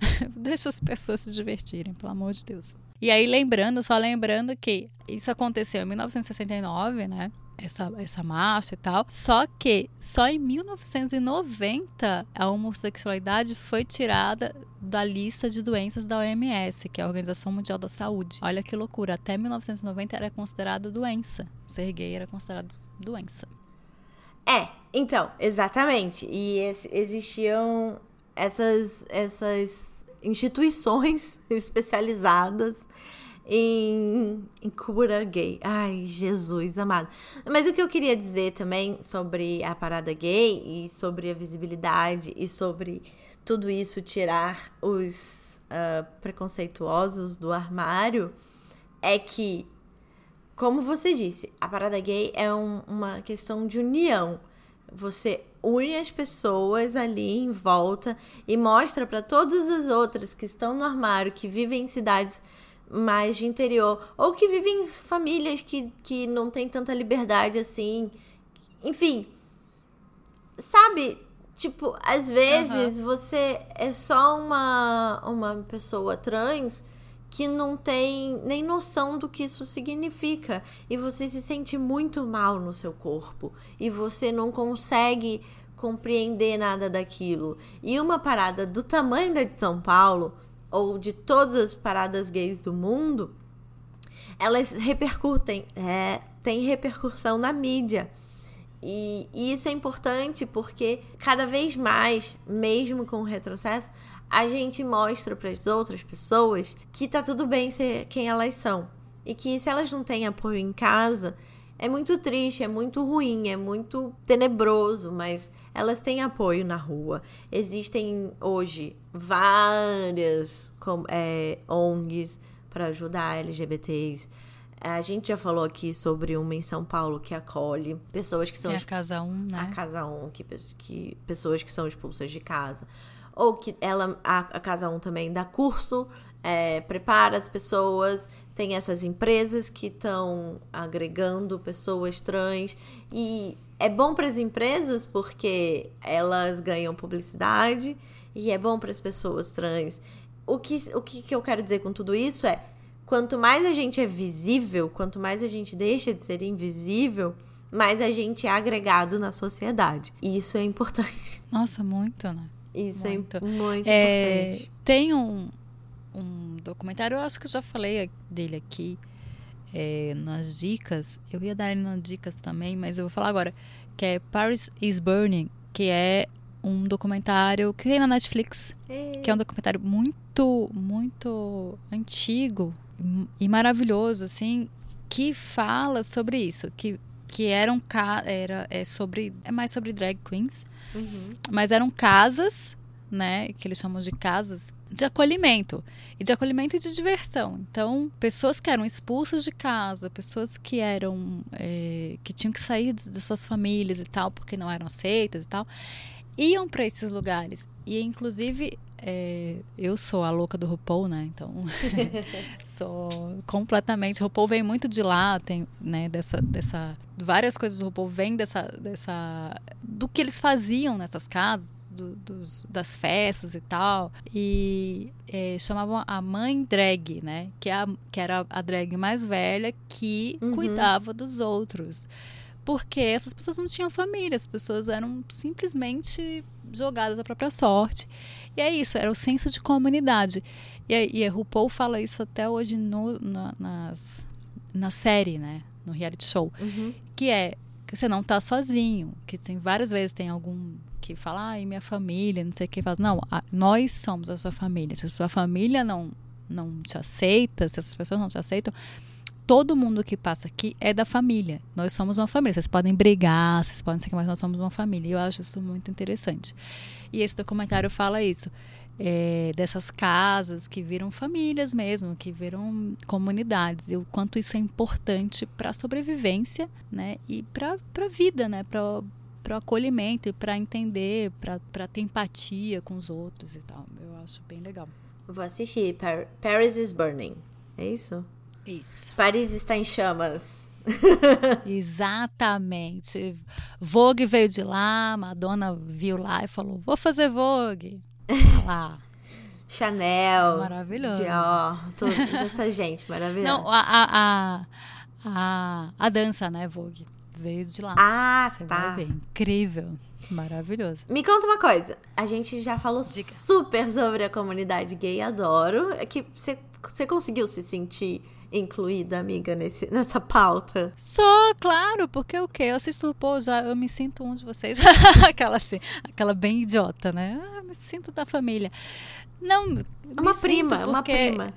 [SPEAKER 2] Deixa as pessoas se divertirem, pelo amor de Deus. E aí, lembrando, só lembrando que isso aconteceu em 1969, né? Essa, essa marcha e tal. Só que só em 1990 a homossexualidade foi tirada da lista de doenças da OMS, que é a Organização Mundial da Saúde. Olha que loucura. Até 1990 era considerado doença. Ser gay era considerado doença.
[SPEAKER 1] É, Então, exatamente. E existiam essas, essas instituições especializadas em, em cura gay. Ai, Jesus amado. Mas o que eu queria dizer também sobre a parada gay e sobre a visibilidade e sobre tudo isso tirar os uh, preconceituosos do armário é que, como você disse, a parada gay é um, uma questão de união. Você une as pessoas ali em volta e mostra para todas as outras que estão no armário, que vivem em cidades mais de interior, ou que vivem em famílias que, que não têm tanta liberdade assim. Enfim, sabe? Tipo, às vezes uhum. você é só uma, uma pessoa trans que não tem nem noção do que isso significa e você se sente muito mal no seu corpo e você não consegue compreender nada daquilo. E uma parada do tamanho da de São Paulo ou de todas as paradas gays do mundo, elas repercutem, é, tem repercussão na mídia. E, e, isso é importante porque cada vez mais, mesmo com o retrocesso, a gente mostra para as outras pessoas que tá tudo bem ser quem elas são. E que se elas não têm apoio em casa, é muito triste, é muito ruim, é muito tenebroso, mas elas têm apoio na rua. Existem hoje várias é, ONGs para ajudar LGBTs. A gente já falou aqui sobre uma em São Paulo que acolhe pessoas que são.
[SPEAKER 2] É a Casa 1, um, né?
[SPEAKER 1] A Casa 1, um, que, que, pessoas que são expulsas de casa. Ou que ela, a, a Casa 1 um também dá curso é, prepara as pessoas, tem essas empresas que estão agregando pessoas trans e é bom para as empresas porque elas ganham publicidade e é bom para as pessoas trans. O que, o que eu quero dizer com tudo isso é quanto mais a gente é visível, quanto mais a gente deixa de ser invisível, mais a gente é agregado na sociedade. E isso é importante.
[SPEAKER 2] Nossa, muito, né?
[SPEAKER 1] Isso é muito. é muito é, importante.
[SPEAKER 2] Tem um, um documentário, eu acho que já falei dele aqui é, nas dicas. Eu ia dar ele nas dicas também, mas eu vou falar agora. Que é Paris is Burning, que é um documentário que tem na Netflix. Que é um documentário muito, muito antigo e maravilhoso, assim, que fala sobre isso. Que, que eram era é sobre é mais sobre drag queens, uhum. mas eram casas, né, que eles chamam de casas de acolhimento e de acolhimento e de diversão. Então, pessoas que eram expulsas de casa, pessoas que eram é, que tinham que sair de, suas famílias e tal porque não eram aceitas e tal, iam para esses lugares. E inclusive é, eu sou a louca do RuPaul, né? Então sou completamente. RuPaul vem muito de lá, tem, né? Dessa, dessa, várias coisas do RuPaul vêm dessa, dessa, do que eles faziam nessas casas do, dos, das festas e tal. E é, chamavam a mãe drag, né? Que, é a, que era a drag mais velha que uhum. cuidava dos outros. Porque essas pessoas não tinham família, as pessoas eram simplesmente jogadas à própria sorte. E é isso, era o senso de comunidade. E, e a RuPaul fala isso até hoje no, na, nas, na série, né? No reality show. Uhum. Que é que você não está sozinho. Que tem várias vezes tem algum que fala, ai, minha família, não sei o que. Fala, não, a, nós somos a sua família. Se a sua família não, não te aceita, se essas pessoas não te aceitam, todo mundo que passa aqui é da família. Nós somos uma família. Vocês podem brigar, vocês podem ser que mas nós somos uma família. E eu acho isso muito interessante. E esse documentário fala isso. É, dessas casas que viram famílias mesmo, que viram comunidades, e o quanto isso é importante para a sobrevivência né, e para a vida, né, para para o acolhimento e para entender, para ter empatia com os outros e tal. Eu acho bem legal.
[SPEAKER 1] Vou assistir Par Paris is Burning. É isso?
[SPEAKER 2] Isso.
[SPEAKER 1] Paris está em chamas.
[SPEAKER 2] Exatamente. Vogue veio de lá, Madonna viu lá e falou: Vou fazer Vogue. Tá lá.
[SPEAKER 1] Chanel.
[SPEAKER 2] Maravilhoso.
[SPEAKER 1] Dior. Toda essa gente maravilhosa.
[SPEAKER 2] Não, a, a, a, a, a dança, né, Vogue? Veio de lá.
[SPEAKER 1] Ah, Você tá.
[SPEAKER 2] Vai ver. Incrível. Maravilhoso.
[SPEAKER 1] Me conta uma coisa. A gente já falou Dica. super sobre a comunidade gay, adoro. É que você, você conseguiu se sentir incluída, amiga, nesse, nessa pauta?
[SPEAKER 2] Só, claro, porque o quê? Eu assisto, pô, já eu me sinto um de vocês. aquela assim, aquela bem idiota, né? Ah, me sinto da família. Não,
[SPEAKER 1] é uma prima, é uma prima.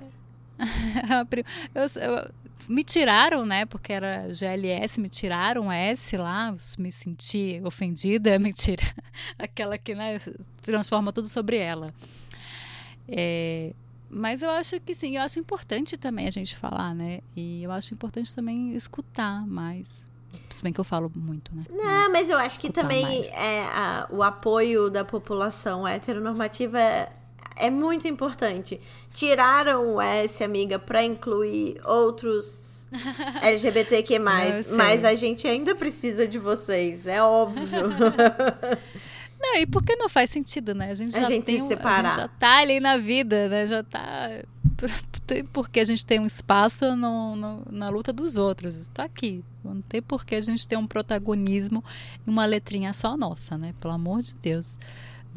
[SPEAKER 2] eu, eu, me tiraram, né? Porque era GLS, me tiraram S lá, me senti ofendida, mentira. Aquela que né, transforma tudo sobre ela. É, mas eu acho que sim, eu acho importante também a gente falar, né? E eu acho importante também escutar mais. Se bem que eu falo muito, né?
[SPEAKER 1] Não, mas, mas eu acho que também é, a, o apoio da população heteronormativa é, é muito importante. Tiraram o S, amiga, para incluir outros LGBTQ+, mas a gente ainda precisa de vocês, é óbvio.
[SPEAKER 2] Não, e porque não faz sentido, né? A gente
[SPEAKER 1] já
[SPEAKER 2] a
[SPEAKER 1] gente
[SPEAKER 2] tem
[SPEAKER 1] se separar.
[SPEAKER 2] a gente já tá ali na vida, né? Já tá porque a gente tem um espaço no, no, na luta dos outros. Está aqui. Não tem por que a gente ter um protagonismo e uma letrinha só nossa, né? Pelo amor de Deus.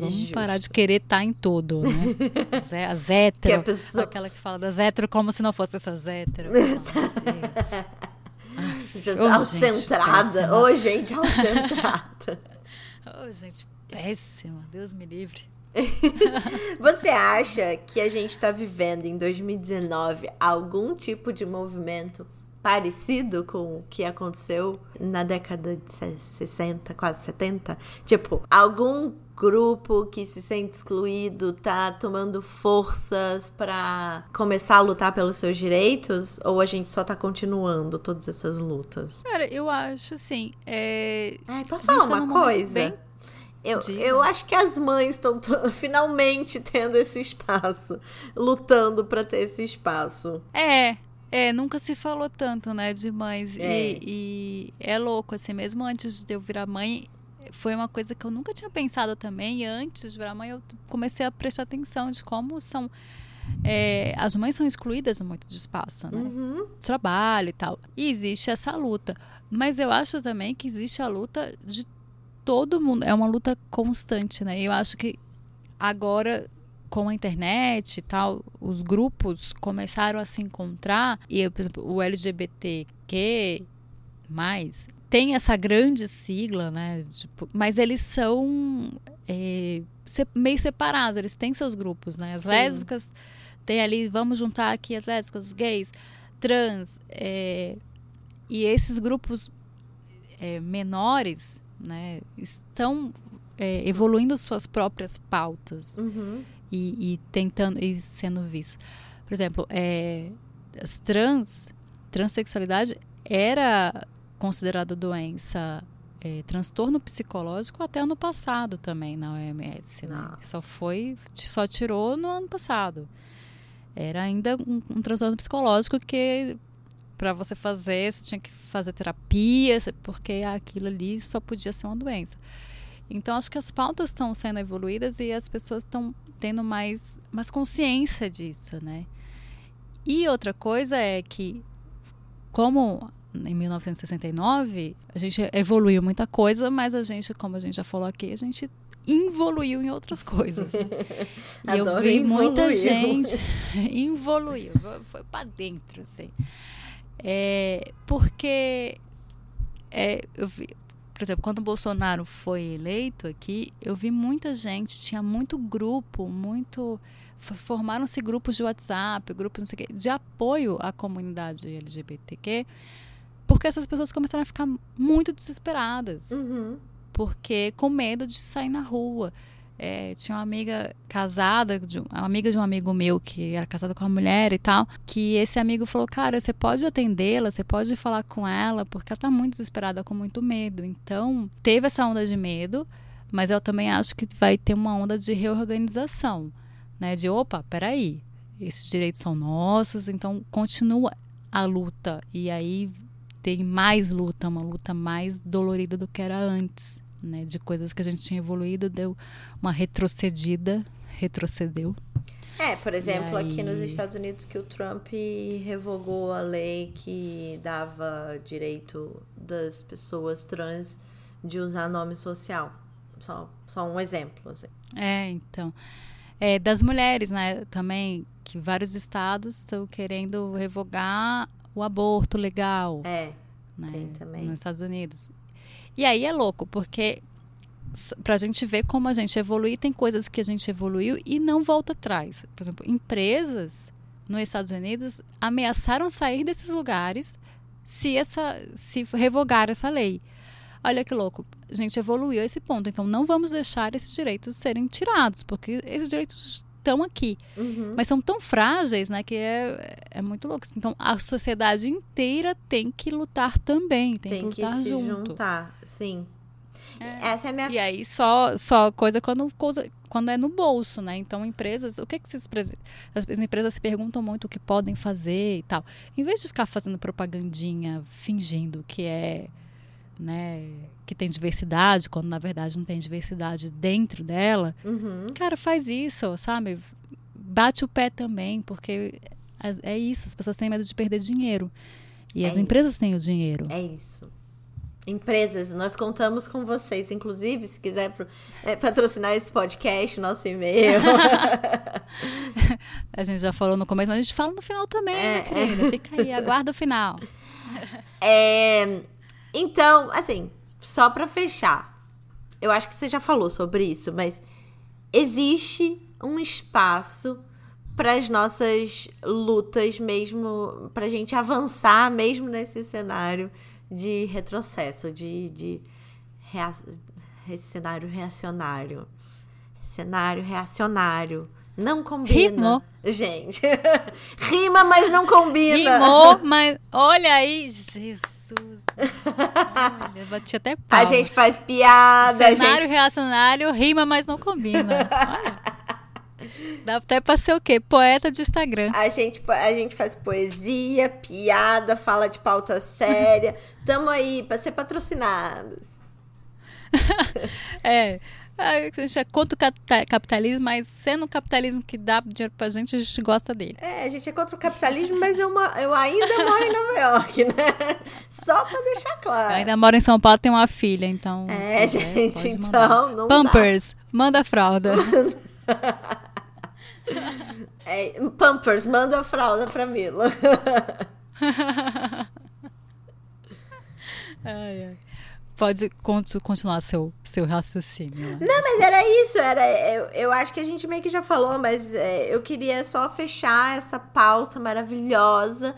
[SPEAKER 2] Vamos Justo. parar de querer estar tá em todo, né? As hétero, que pessoa... aquela que fala das hétero como se não fosse essas hétero.
[SPEAKER 1] Deus. oh, autocentrada. Ô, gente, autocentrada.
[SPEAKER 2] Ô, oh, gente, péssima. Deus me livre.
[SPEAKER 1] Você acha que a gente está vivendo em 2019 algum tipo de movimento parecido com o que aconteceu na década de 60, quase 70? Tipo, algum grupo que se sente excluído tá tomando forças para começar a lutar pelos seus direitos? Ou a gente só tá continuando todas essas lutas?
[SPEAKER 2] Cara, eu acho assim. É...
[SPEAKER 1] Ai, posso falar tá uma coisa? Bem... Eu, eu acho que as mães estão finalmente tendo esse espaço, lutando para ter esse espaço.
[SPEAKER 2] É, é, nunca se falou tanto, né, de mães. É. E, e, é louco, assim, mesmo antes de eu virar mãe, foi uma coisa que eu nunca tinha pensado também. E antes de virar mãe, eu comecei a prestar atenção de como são. É, as mães são excluídas muito de espaço, né? Uhum. Trabalho e tal. E existe essa luta. Mas eu acho também que existe a luta de todo mundo. É uma luta constante, né? Eu acho que agora com a internet e tal, os grupos começaram a se encontrar e, por exemplo, o LGBTQ mais tem essa grande sigla, né? Tipo, mas eles são é, meio separados, eles têm seus grupos, né? As Sim. lésbicas tem ali, vamos juntar aqui as lésbicas, os gays, trans, é, e esses grupos é, menores, né? Estão é, evoluindo suas próprias pautas uhum. E, e, tentando e sendo vistos. Por exemplo, é, as trans, transexualidade era considerada doença é, transtorno psicológico até ano passado também na OMS, né? Só foi, só tirou no ano passado. Era ainda um, um transtorno psicológico que para você fazer, você tinha que fazer terapia, porque aquilo ali só podia ser uma doença. Então, acho que as pautas estão sendo evoluídas e as pessoas estão tendo mais, mais consciência disso, né? E outra coisa é que, como em 1969, a gente evoluiu muita coisa, mas a gente, como a gente já falou aqui, a gente evoluiu em outras coisas. E eu vi muita gente evoluiu, foi para dentro, assim. É, porque é, eu vi, por exemplo, quando o Bolsonaro foi eleito aqui, eu vi muita gente, tinha muito grupo, muito formaram-se grupos de WhatsApp, grupos não sei o quê, de apoio à comunidade LGBTQ porque essas pessoas começaram a ficar muito desesperadas. Uhum. Porque com medo de sair na rua. É, tinha uma amiga casada, de, uma amiga de um amigo meu que era casada com uma mulher e tal, que esse amigo falou, cara, você pode atendê-la, você pode falar com ela, porque ela tá muito desesperada, com muito medo. Então, teve essa onda de medo, mas eu também acho que vai ter uma onda de reorganização, né? De, opa, peraí, esses direitos são nossos, então continua a luta. E aí tem mais luta, uma luta mais dolorida do que era antes, né? De coisas que a gente tinha evoluído, deu uma retrocedida, retrocedeu.
[SPEAKER 1] É, por exemplo, aí... aqui nos Estados Unidos que o Trump revogou a lei que dava direito das pessoas trans de usar nome social. Só, só um exemplo, assim.
[SPEAKER 2] É, então. É, das mulheres, né, também, que vários estados estão querendo revogar o aborto legal.
[SPEAKER 1] É.
[SPEAKER 2] né?
[SPEAKER 1] Tem também.
[SPEAKER 2] Nos Estados Unidos. E aí é louco, porque para a gente ver como a gente evolui, tem coisas que a gente evoluiu e não volta atrás. Por exemplo, empresas nos Estados Unidos ameaçaram sair desses lugares se, essa, se revogar essa lei. Olha que louco, a gente evoluiu a esse ponto, então não vamos deixar esses direitos serem tirados, porque esses direitos estão aqui.
[SPEAKER 1] Uhum.
[SPEAKER 2] Mas são tão frágeis, né, que é, é muito louco. Então a sociedade inteira tem que lutar também, tem,
[SPEAKER 1] Tem
[SPEAKER 2] que
[SPEAKER 1] que
[SPEAKER 2] lutar
[SPEAKER 1] se
[SPEAKER 2] junto.
[SPEAKER 1] juntar, sim.
[SPEAKER 2] É.
[SPEAKER 1] Essa é a minha
[SPEAKER 2] E aí só, só coisa quando, coisa quando é no bolso, né? Então empresas, o que que esses pres- as, as empresas se perguntam muito o que podem fazer e tal. Em vez de ficar fazendo propagandinha, fingindo que é, né, que tem diversidade, quando na verdade não tem diversidade dentro dela,
[SPEAKER 1] Uhum.
[SPEAKER 2] cara, faz isso, sabe? Bate o pé também, porque é isso, as pessoas têm medo de perder dinheiro. E
[SPEAKER 1] É
[SPEAKER 2] as
[SPEAKER 1] isso.
[SPEAKER 2] empresas têm o dinheiro.
[SPEAKER 1] É isso. Empresas, nós contamos com vocês. Inclusive, se quiser é, patrocinar esse podcast, nosso e-mail.
[SPEAKER 2] A gente já falou no começo, mas a gente fala no final também,
[SPEAKER 1] É,
[SPEAKER 2] né, querida? Fica aí, aguarda o final.
[SPEAKER 1] É, então, assim, só pra fechar. Eu acho que você já falou sobre isso, mas existe um espaço para as nossas lutas mesmo, pra gente avançar mesmo nesse cenário de retrocesso, de, de rea- esse cenário reacionário. Cenário reacionário. Não combina.
[SPEAKER 2] Rimou.
[SPEAKER 1] Gente. Rima, mas não combina.
[SPEAKER 2] Rimou, mas olha aí, Jesus. Olha, bati até.
[SPEAKER 1] A gente faz piada,
[SPEAKER 2] Cenário
[SPEAKER 1] gente
[SPEAKER 2] reacionário rima, mas não combina. Olha. Dá até pra ser o quê? Poeta de Instagram.
[SPEAKER 1] A gente, a gente faz poesia, piada, fala de pauta séria. Tamo aí pra ser patrocinados.
[SPEAKER 2] É. A gente é contra o capitalismo, mas sendo o capitalismo que dá dinheiro pra gente, a gente gosta dele.
[SPEAKER 1] É, a gente é contra o capitalismo, mas eu, eu ainda moro em Nova York, né? Só pra deixar
[SPEAKER 2] Eu
[SPEAKER 1] claro.
[SPEAKER 2] ainda moro em São Paulo, tenho uma filha, então.
[SPEAKER 1] É, gente, então não dá.
[SPEAKER 2] Pampers, manda fralda.
[SPEAKER 1] É, Pampers, manda fralda pra Mila.
[SPEAKER 2] Ai, ai. Pode continuar seu, seu raciocínio.
[SPEAKER 1] Não, mas era isso, era. Eu, eu acho que a gente meio que já falou, mas é, eu queria só fechar essa pauta maravilhosa,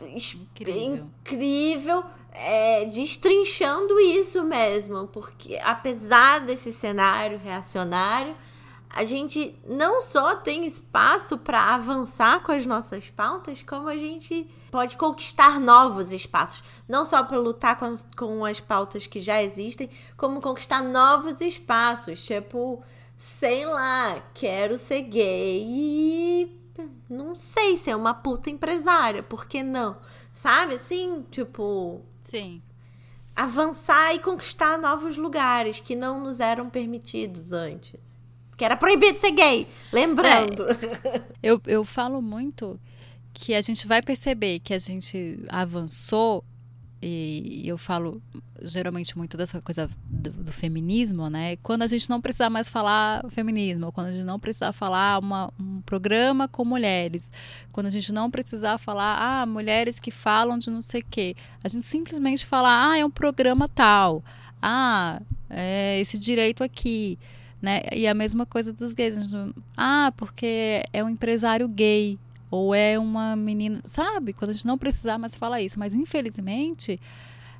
[SPEAKER 2] Incrível.
[SPEAKER 1] incrível, é, destrinchando isso mesmo, porque apesar desse cenário reacionário, a gente não só tem espaço para avançar com as nossas pautas, como a gente pode conquistar novos espaços. Não só para lutar com, com as pautas que já existem, como conquistar novos espaços. Tipo, sei lá, quero ser gay e não sei ser uma puta empresária, por que não? Sabe assim, tipo,
[SPEAKER 2] Sim.
[SPEAKER 1] avançar e conquistar novos lugares que não nos eram permitidos antes. Que era proibido ser gay, lembrando.
[SPEAKER 2] Eu, eu falo muito que a gente vai perceber que a gente avançou, e eu falo geralmente muito dessa coisa do, do feminismo, né? Quando a gente não precisar mais falar feminismo, quando a gente não precisar falar uma, um programa com mulheres, quando a gente não precisar falar, ah, mulheres que falam de não sei o quê. A gente simplesmente falar, ah, é um programa tal, ah, é esse direito aqui. Né? E a mesma coisa dos gays. Não- Ah, porque é um empresário gay. Ou é uma menina. Sabe? Quando a gente não precisar mais falar isso. Mas infelizmente,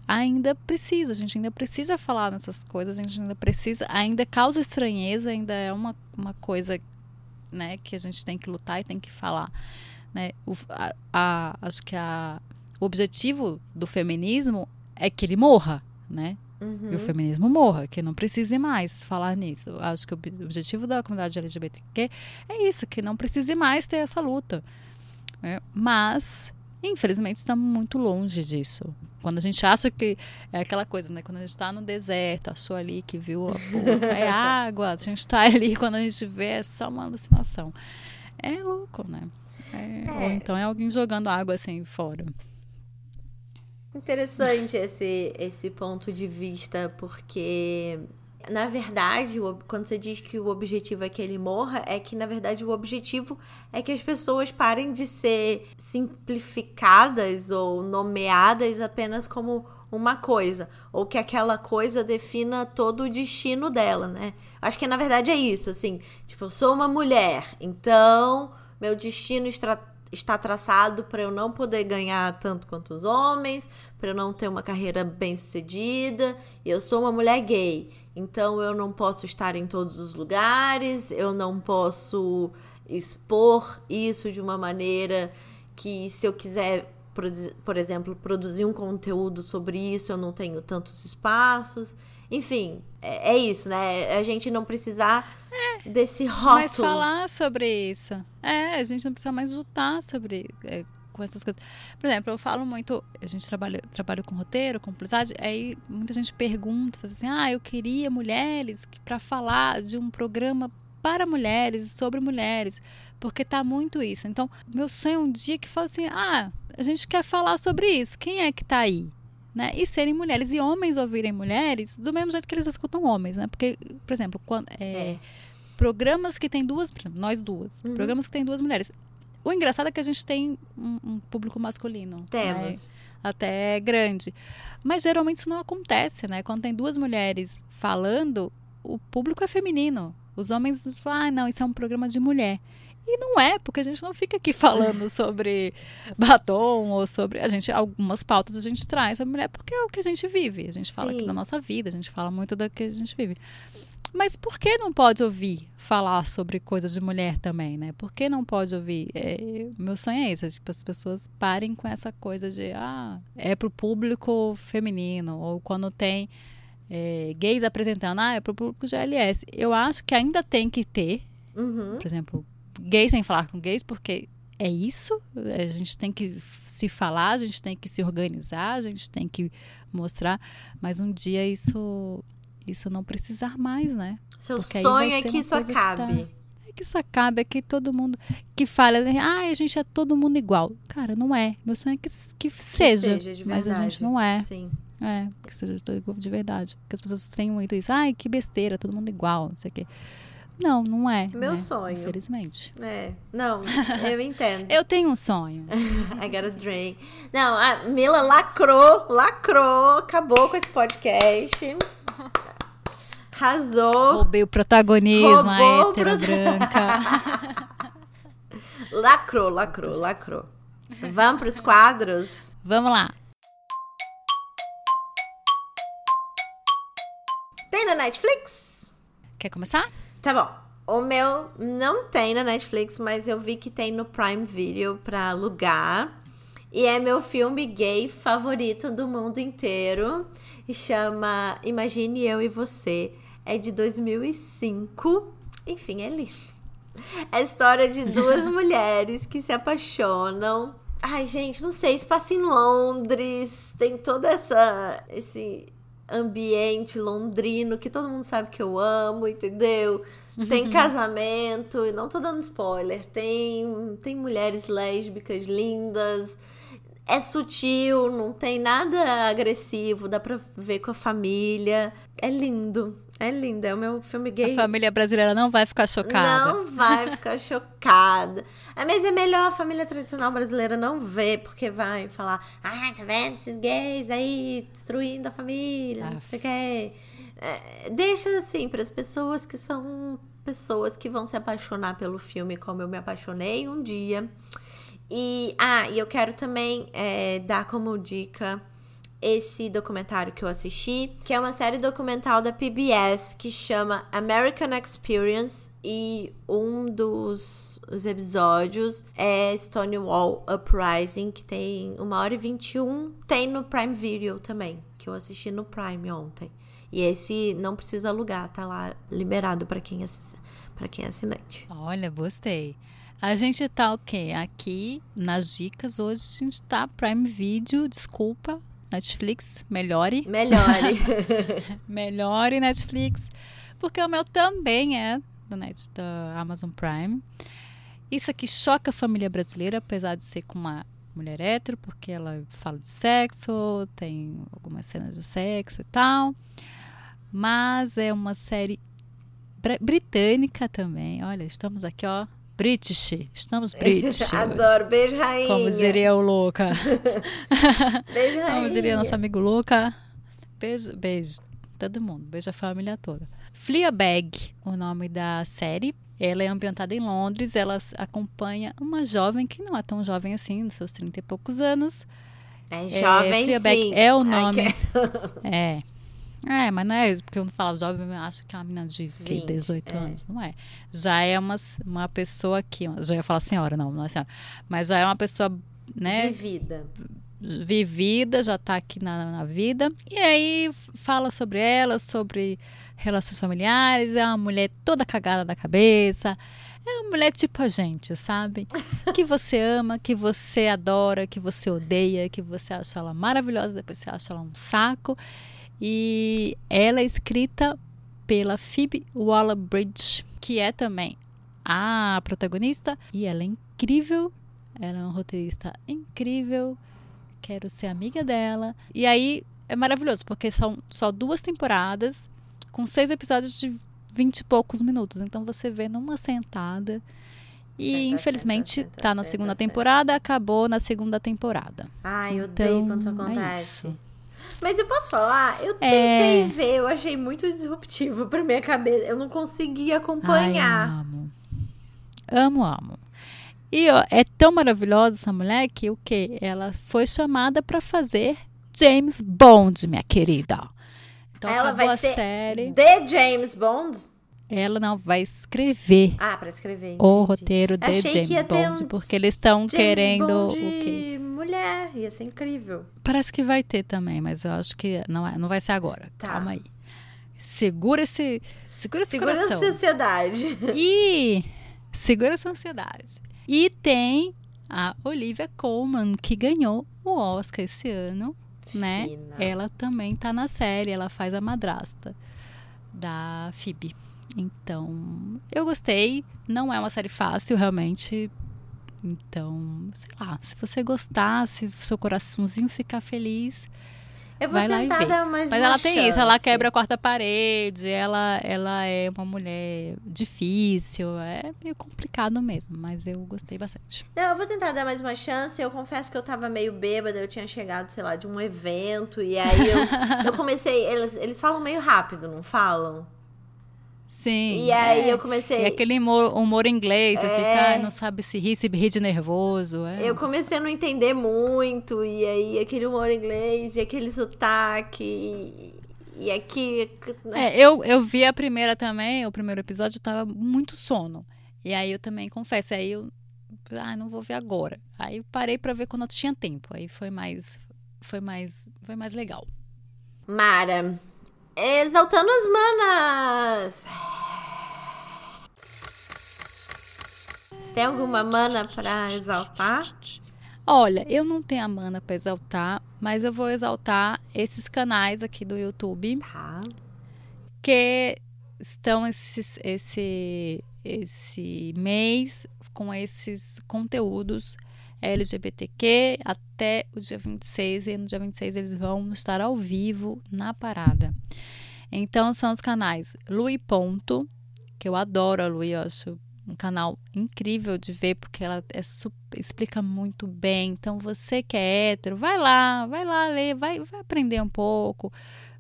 [SPEAKER 2] ainda precisa. A gente ainda precisa falar nessas coisas. A gente ainda precisa. Ainda causa estranheza. Ainda é uma, uma coisa né, que a gente tem que lutar e tem que falar. Né? O, a, a- acho que a, o objetivo do feminismo é que ele morra. Né?
[SPEAKER 1] Uhum.
[SPEAKER 2] e o feminismo morra, que não precise mais falar nisso. Acho que o ob- objetivo da comunidade LGBTQ é isso, que não precise mais ter essa luta. né? Mas, infelizmente, estamos muito longe disso. Quando a gente acha que é aquela coisa, né? Quando a gente está no deserto, achou ali que viu a poça, é água, a gente está ali, quando a gente vê, é só uma alucinação. É louco, né? É- Ou
[SPEAKER 1] É.
[SPEAKER 2] então é alguém jogando água assim fora.
[SPEAKER 1] Interessante esse, esse ponto de vista, porque na verdade, quando você diz que o objetivo é que ele morra, é que na verdade o objetivo é que as pessoas parem de ser simplificadas ou nomeadas apenas como uma coisa, ou que aquela coisa defina todo o destino dela, né? Acho que na verdade é isso, assim, tipo, eu sou uma mulher, então meu destino está traçado para eu não poder ganhar tanto quanto os homens, para eu não ter uma carreira bem-sucedida, eu sou uma mulher gay. Então eu não posso estar em todos os lugares, eu não posso expor isso de uma maneira que se eu quiser, por exemplo, produzir um conteúdo sobre isso, eu não tenho tantos espaços. Enfim, é, é isso, né? A gente não precisar é, desse rótulo.
[SPEAKER 2] Mas falar sobre isso. É, a gente não precisa mais lutar sobre é, com essas coisas. Por exemplo, eu falo muito, a gente trabalha, trabalha com roteiro, com publicidade, aí muita gente pergunta, faz assim, ah, eu queria mulheres para falar de um programa para mulheres, sobre mulheres, porque tá muito isso. Então, meu sonho é um dia que fala assim, ah, a gente quer falar sobre isso, quem é que tá aí? Né? E serem mulheres, e homens ouvirem mulheres do mesmo jeito que eles escutam homens, né? Porque, por exemplo, quando, é, é. programas que tem duas, exemplo, nós duas, uhum. programas que tem duas mulheres. O engraçado é que a gente tem um, um público masculino. Né?
[SPEAKER 1] Temos.
[SPEAKER 2] Né? Até grande. Mas geralmente isso não acontece, né? Quando tem duas mulheres falando, o público é feminino. Os homens falam, ah, não, isso é um programa de mulher. E não é, porque a gente não fica aqui falando sobre batom ou sobre. A gente, algumas pautas a gente traz sobre mulher, porque é o que a gente vive. A gente Sim. fala aqui da nossa vida, a gente fala muito do que a gente vive. Mas por que não pode ouvir falar sobre coisas de mulher também, né? Por que não pode ouvir? É, meu sonho é esse, tipo, as pessoas parem com essa coisa de, ah, é pro público feminino, ou quando tem é, gays apresentando, ah, é pro público GLS. Eu acho que ainda tem que ter, uhum. por exemplo, gays sem falar com gays, porque é isso, a gente tem que se falar, a gente tem que se organizar, a gente tem que mostrar, mas um dia isso isso não precisar mais, né?
[SPEAKER 1] Seu Porque sonho é que isso acabe. Que tá...
[SPEAKER 2] É que isso acabe, é que todo mundo que fala, ah, a gente é todo mundo igual. Cara, não é. Meu sonho é que, que, que seja, seja mas a gente não é.
[SPEAKER 1] Sim.
[SPEAKER 2] É, que seja todo igual de verdade. Porque as pessoas têm muito isso. Ai, que besteira, todo mundo igual, não sei o quê. Não, não é.
[SPEAKER 1] Meu
[SPEAKER 2] né?
[SPEAKER 1] sonho.
[SPEAKER 2] Infelizmente.
[SPEAKER 1] É. Não, eu entendo.
[SPEAKER 2] eu tenho um sonho.
[SPEAKER 1] I got a dream. Não, a Mila lacrou, lacrou, acabou com esse podcast. Arrasou.
[SPEAKER 2] Roubei o protagonismo, a hétera branca.
[SPEAKER 1] lacrou, lacrou, lacrou. Vamos para os quadros?
[SPEAKER 2] Vamos lá.
[SPEAKER 1] Tem na Netflix?
[SPEAKER 2] Quer começar?
[SPEAKER 1] Tá bom. O meu não tem na Netflix, mas eu vi que tem no Prime Video para alugar. E é meu filme gay favorito do mundo inteiro. E chama Imagine Eu e Você é de 2005. Enfim, é lindo. É a história de duas mulheres que se apaixonam. Ai, gente, não sei, se passa em Londres, tem toda essa esse ambiente londrino que todo mundo sabe que eu amo, entendeu? Tem casamento, não tô dando spoiler, tem tem mulheres lésbicas lindas. É sutil, não tem nada agressivo, dá pra ver com a família. É lindo. É linda, é o meu filme gay.
[SPEAKER 2] A família brasileira não vai ficar chocada.
[SPEAKER 1] Não vai ficar chocada. Ah, mas é melhor a família tradicional brasileira não ver, porque vai falar: ah, tá vendo esses gays aí destruindo a família, não sei o que. É, deixa assim, para as pessoas que são pessoas que vão se apaixonar pelo filme como eu me apaixonei um dia. E, ah, e eu quero também é, dar como dica esse documentário que eu assisti, que é uma série documental da PBS que chama American Experience e um dos episódios é Stonewall Uprising, que tem uma hora e 21, tem no Prime Video também, que eu assisti no Prime ontem. E esse não precisa alugar, tá lá liberado para quem para quem é assinante.
[SPEAKER 2] Olha, gostei. A gente tá o okay, quê? Aqui nas dicas hoje a gente tá Prime Video, desculpa, Netflix, melhore.
[SPEAKER 1] Melhore.
[SPEAKER 2] melhore Netflix. Porque o meu também é da, Net, da Amazon Prime. Isso aqui choca a família brasileira, apesar de ser com uma mulher hétero, porque ela fala de sexo, tem algumas cenas de sexo e tal. Mas é uma série br- britânica também. Olha, estamos aqui, ó. British. Estamos British. hoje.
[SPEAKER 1] Adoro. Beijo, rainha.
[SPEAKER 2] Como diria o Luca.
[SPEAKER 1] Beijo, rainha.
[SPEAKER 2] Como diria nosso amigo Luca. Beijo, beijo. Todo mundo. Beijo a família toda. Fleabag, o nome da série. Ela é ambientada em Londres. Ela acompanha uma jovem que não é tão jovem assim, nos seus 30 e poucos anos.
[SPEAKER 1] É jovem,
[SPEAKER 2] Fleabag
[SPEAKER 1] sim.
[SPEAKER 2] é o nome.
[SPEAKER 1] que-
[SPEAKER 2] É. É, mas não é isso, porque eu não falo jovem, eu acho que é uma menina de que,
[SPEAKER 1] 20,
[SPEAKER 2] 18
[SPEAKER 1] é.
[SPEAKER 2] anos. Não é. Já é uma, uma pessoa que. Já ia falar senhora, não, não é senhora. Mas já é uma pessoa, né?
[SPEAKER 1] Vivida.
[SPEAKER 2] vivida, já tá aqui na, na vida. E aí fala sobre ela, sobre relações familiares. É uma mulher toda cagada da cabeça. É uma mulher tipo a gente, sabe? Que você ama, que você adora, que você odeia, que você acha ela maravilhosa, depois você acha ela um saco. E ela é escrita pela Phoebe Waller-Bridge, que é também a protagonista. E ela é incrível. Ela é uma roteirista incrível quero ser amiga dela. E aí é maravilhoso, porque são só duas temporadas com seis episódios de vinte e poucos minutos. Então você vê numa sentada. E
[SPEAKER 1] Senta,
[SPEAKER 2] infelizmente
[SPEAKER 1] senta, senta,
[SPEAKER 2] tá na segunda temporada, acabou na segunda temporada.
[SPEAKER 1] Ai, eu odeio
[SPEAKER 2] Então,
[SPEAKER 1] quando isso
[SPEAKER 2] é
[SPEAKER 1] acontece.
[SPEAKER 2] isso.
[SPEAKER 1] Mas eu posso falar? Eu
[SPEAKER 2] É.
[SPEAKER 1] tentei ver, eu achei muito disruptivo pra minha cabeça. Eu não consegui
[SPEAKER 2] Ai,
[SPEAKER 1] acompanhar.
[SPEAKER 2] amo. Amo, amo. E ó, é tão maravilhosa essa mulher que o quê? Ela foi chamada pra fazer James Bond, minha querida. Então
[SPEAKER 1] Ela vai ser
[SPEAKER 2] série.
[SPEAKER 1] The James Bond?
[SPEAKER 2] Ela não vai escrever
[SPEAKER 1] Ah, pra escrever.
[SPEAKER 2] o
[SPEAKER 1] entendi.
[SPEAKER 2] roteiro de
[SPEAKER 1] Achei
[SPEAKER 2] James Bond,
[SPEAKER 1] um
[SPEAKER 2] porque eles estão querendo
[SPEAKER 1] Bond
[SPEAKER 2] o quê?
[SPEAKER 1] mulher, ia ser incrível.
[SPEAKER 2] Parece que vai ter também, mas eu acho que não, é, não vai ser agora.
[SPEAKER 1] Tá.
[SPEAKER 2] Calma aí. Segura esse, segura esse
[SPEAKER 1] Segura
[SPEAKER 2] coração.
[SPEAKER 1] sociedade.
[SPEAKER 2] E segura essa ansiedade. E tem a Olivia Colman, que ganhou o Oscar esse ano, né?
[SPEAKER 1] Fina.
[SPEAKER 2] Ela também tá na série, ela faz a madrasta da Phoebe. Então, eu gostei. Não é uma série fácil, realmente. Então, sei lá, se você gostar, se seu coraçãozinho ficar feliz,
[SPEAKER 1] Eu vou
[SPEAKER 2] vai lá e
[SPEAKER 1] tentar
[SPEAKER 2] vê.
[SPEAKER 1] dar mais
[SPEAKER 2] mas ela tem isso, ela
[SPEAKER 1] chance.
[SPEAKER 2] quebra a quarta parede, ela, ela é uma mulher difícil, é meio complicado mesmo, mas eu gostei bastante.
[SPEAKER 1] Não, eu vou tentar dar mais uma chance. Eu confesso que eu tava meio bêbada, eu tinha chegado, sei lá, de um evento. E aí eu, eu comecei. Eles, eles falam meio rápido, não falam?
[SPEAKER 2] Sim.
[SPEAKER 1] E aí
[SPEAKER 2] é.
[SPEAKER 1] eu comecei.
[SPEAKER 2] E aquele humor, humor inglês, você
[SPEAKER 1] É.
[SPEAKER 2] fica, ai, não sabe se rir, se rir de nervoso. É.
[SPEAKER 1] Eu comecei a não entender muito, e aí aquele humor inglês, e aquele sotaque, e, e aqui. né?
[SPEAKER 2] É, eu, eu vi a primeira também, o primeiro episódio, eu tava muito sono. E aí eu também confesso, aí eu. Ah, não vou ver agora. Aí parei pra ver quando eu tinha tempo. Aí foi mais. Foi mais. Foi mais legal.
[SPEAKER 1] Mara, exaltando as manas! Você tem alguma mana pra exaltar?
[SPEAKER 2] Olha, eu não tenho a mana pra exaltar, mas eu vou exaltar esses canais aqui do YouTube
[SPEAKER 1] Tá.
[SPEAKER 2] que estão esses, esse, esse mês com esses conteúdos LGBTQ até o dia 26. E no dia 26 eles vão estar ao vivo na parada. Então são os canais Lui Ponto, que eu adoro a Lui, eu acho um canal incrível de ver, porque ela é su- explica muito bem. Então, você que é hétero, vai lá, vai lá ler, vai, vai aprender um pouco,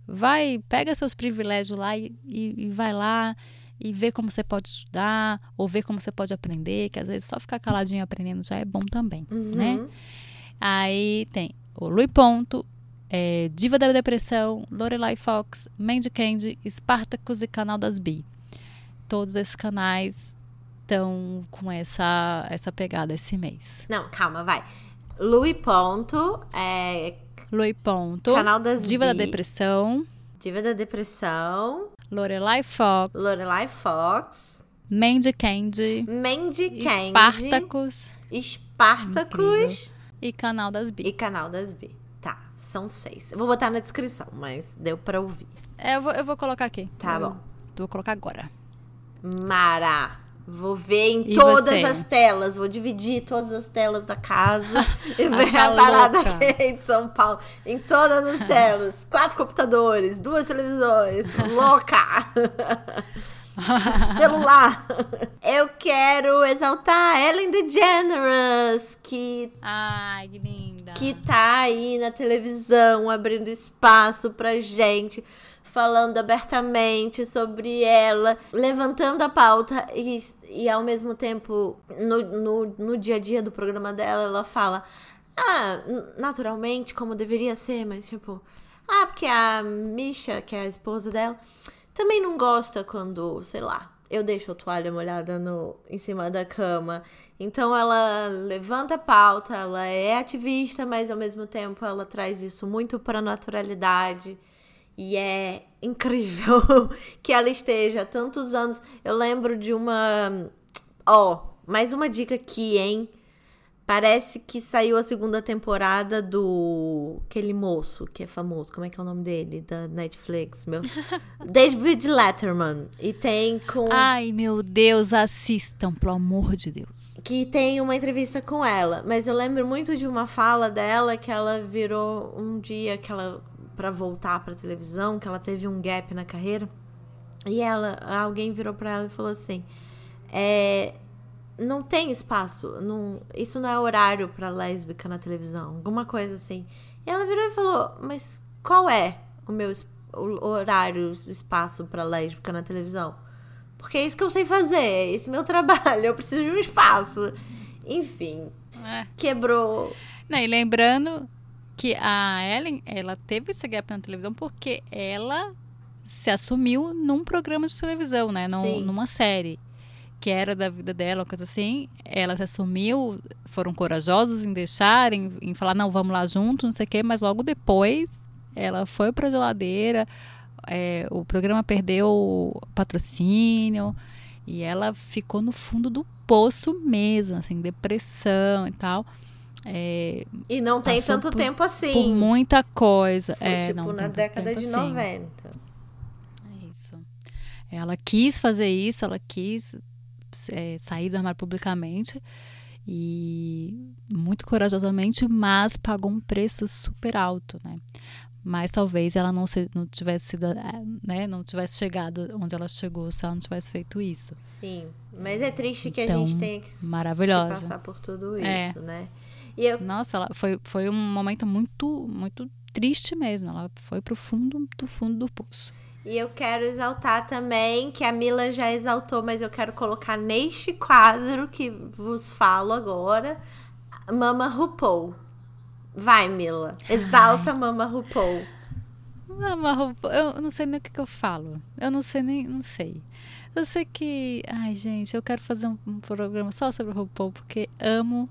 [SPEAKER 2] vai, pega seus privilégios lá e, e, e vai lá e vê como você pode estudar, ou vê como você pode aprender, que às vezes só ficar caladinho aprendendo já é bom também, né?
[SPEAKER 1] Uhum.
[SPEAKER 2] Aí tem o Lui Ponto, é, Diva da Depressão, Lorelai Fox, Mandy Candy, Spartacus e Canal das Bi. Todos esses canais estão com essa, essa pegada esse mês.
[SPEAKER 1] Não, calma, vai. Lui Ponto, é,
[SPEAKER 2] Lui Ponto,
[SPEAKER 1] Canal das
[SPEAKER 2] Diva da
[SPEAKER 1] Bi.
[SPEAKER 2] Depressão,
[SPEAKER 1] Diva da Depressão,
[SPEAKER 2] Lorelai Fox,
[SPEAKER 1] Lorelai Fox,
[SPEAKER 2] Mandy Candy,
[SPEAKER 1] Mandy Candy,
[SPEAKER 2] Spartacus
[SPEAKER 1] Spartacus
[SPEAKER 2] e Canal das Bi.
[SPEAKER 1] e Canal das B. Tá, são seis. Eu vou botar na descrição, mas deu pra ouvir.
[SPEAKER 2] É, eu, vou, eu vou colocar aqui.
[SPEAKER 1] Tá
[SPEAKER 2] Eu
[SPEAKER 1] bom.
[SPEAKER 2] Vou colocar agora.
[SPEAKER 1] Mara, Vou ver em
[SPEAKER 2] E
[SPEAKER 1] todas
[SPEAKER 2] você?
[SPEAKER 1] as telas, vou dividir todas as telas da casa e ver
[SPEAKER 2] tá
[SPEAKER 1] a parada
[SPEAKER 2] louca.
[SPEAKER 1] aqui de São Paulo. Em todas as telas. Quatro computadores, duas televisões. Louca! Celular. Eu quero exaltar a Ellen DeGeneres, que
[SPEAKER 2] Ai, que linda.
[SPEAKER 1] que tá aí na televisão abrindo espaço pra gente, falando abertamente sobre ela, levantando a pauta e, e ao mesmo tempo, no, no, no dia a dia do programa dela, ela fala: Ah, naturalmente, como deveria ser, mas tipo, ah, porque a Misha, que é a esposa dela, também não gosta quando, sei lá, eu deixo a toalha molhada no, em cima da cama. Então ela levanta a pauta, ela é ativista, mas ao mesmo tempo ela traz isso muito para naturalidade. E é incrível que ela esteja há tantos anos. Eu lembro de uma. Ó, mais uma dica aqui, hein? Parece que saiu a segunda temporada do. Aquele moço que é famoso. Como é que é o nome dele? Da Netflix, meu. David Letterman. E tem com.
[SPEAKER 2] Ai, meu Deus, assistam, pelo amor de Deus.
[SPEAKER 1] que tem uma entrevista com ela, mas eu lembro muito de uma fala dela que ela virou um dia que ela para voltar para televisão, que ela teve um gap na carreira. E ela, alguém virou para ela e falou assim: é, não tem espaço, não, isso não é horário para lésbica na televisão, alguma coisa assim. E ela virou e falou: "Mas qual é o meu o horário, o espaço para lésbica na televisão?" Porque é isso que eu sei fazer, é esse meu trabalho, eu preciso de um espaço. Enfim,
[SPEAKER 2] É.
[SPEAKER 1] quebrou.
[SPEAKER 2] Não, e lembrando que a Ellen, ela teve esse gap na televisão porque ela se assumiu num programa de televisão, né? Num- numa série. Que era da vida dela, uma coisa assim. Ela se assumiu, foram corajosos em deixarem, em falar, não, vamos lá junto, não sei o quê, mas logo depois ela foi pra geladeira, é, o programa perdeu o patrocínio e ela ficou no fundo do poço mesmo, assim, depressão e tal. É,
[SPEAKER 1] E não tem tanto
[SPEAKER 2] por-
[SPEAKER 1] tempo
[SPEAKER 2] por
[SPEAKER 1] assim.
[SPEAKER 2] muita coisa.
[SPEAKER 1] Foi
[SPEAKER 2] é,
[SPEAKER 1] tipo
[SPEAKER 2] não
[SPEAKER 1] na década de
[SPEAKER 2] assim.
[SPEAKER 1] 90.
[SPEAKER 2] É isso. Ela quis fazer isso, ela quis é, sair do armário publicamente e muito corajosamente, mas pagou um preço super alto, né? Mas talvez ela não, se, não tivesse sido, é, né, não tivesse chegado onde ela chegou se ela não tivesse feito isso.
[SPEAKER 1] Sim. Mas é triste que a
[SPEAKER 2] Então,
[SPEAKER 1] gente tenha que, que
[SPEAKER 2] maravilhosa.
[SPEAKER 1] passar por tudo
[SPEAKER 2] É.
[SPEAKER 1] isso, né? E eu,
[SPEAKER 2] Nossa, ela foi, foi um momento muito, muito triste mesmo. Ela foi pro fundo do fundo do poço.
[SPEAKER 1] E eu quero exaltar também, que a Mila já exaltou, mas eu quero colocar neste quadro que vos falo agora, Mama RuPaul. Vai, Mila. Exalta Mama RuPaul.
[SPEAKER 2] Mama RuPaul, eu não sei nem o que, que eu falo. Eu não sei nem, não sei. Eu sei que, ai gente, eu quero fazer um, um programa só sobre RuPaul porque amo.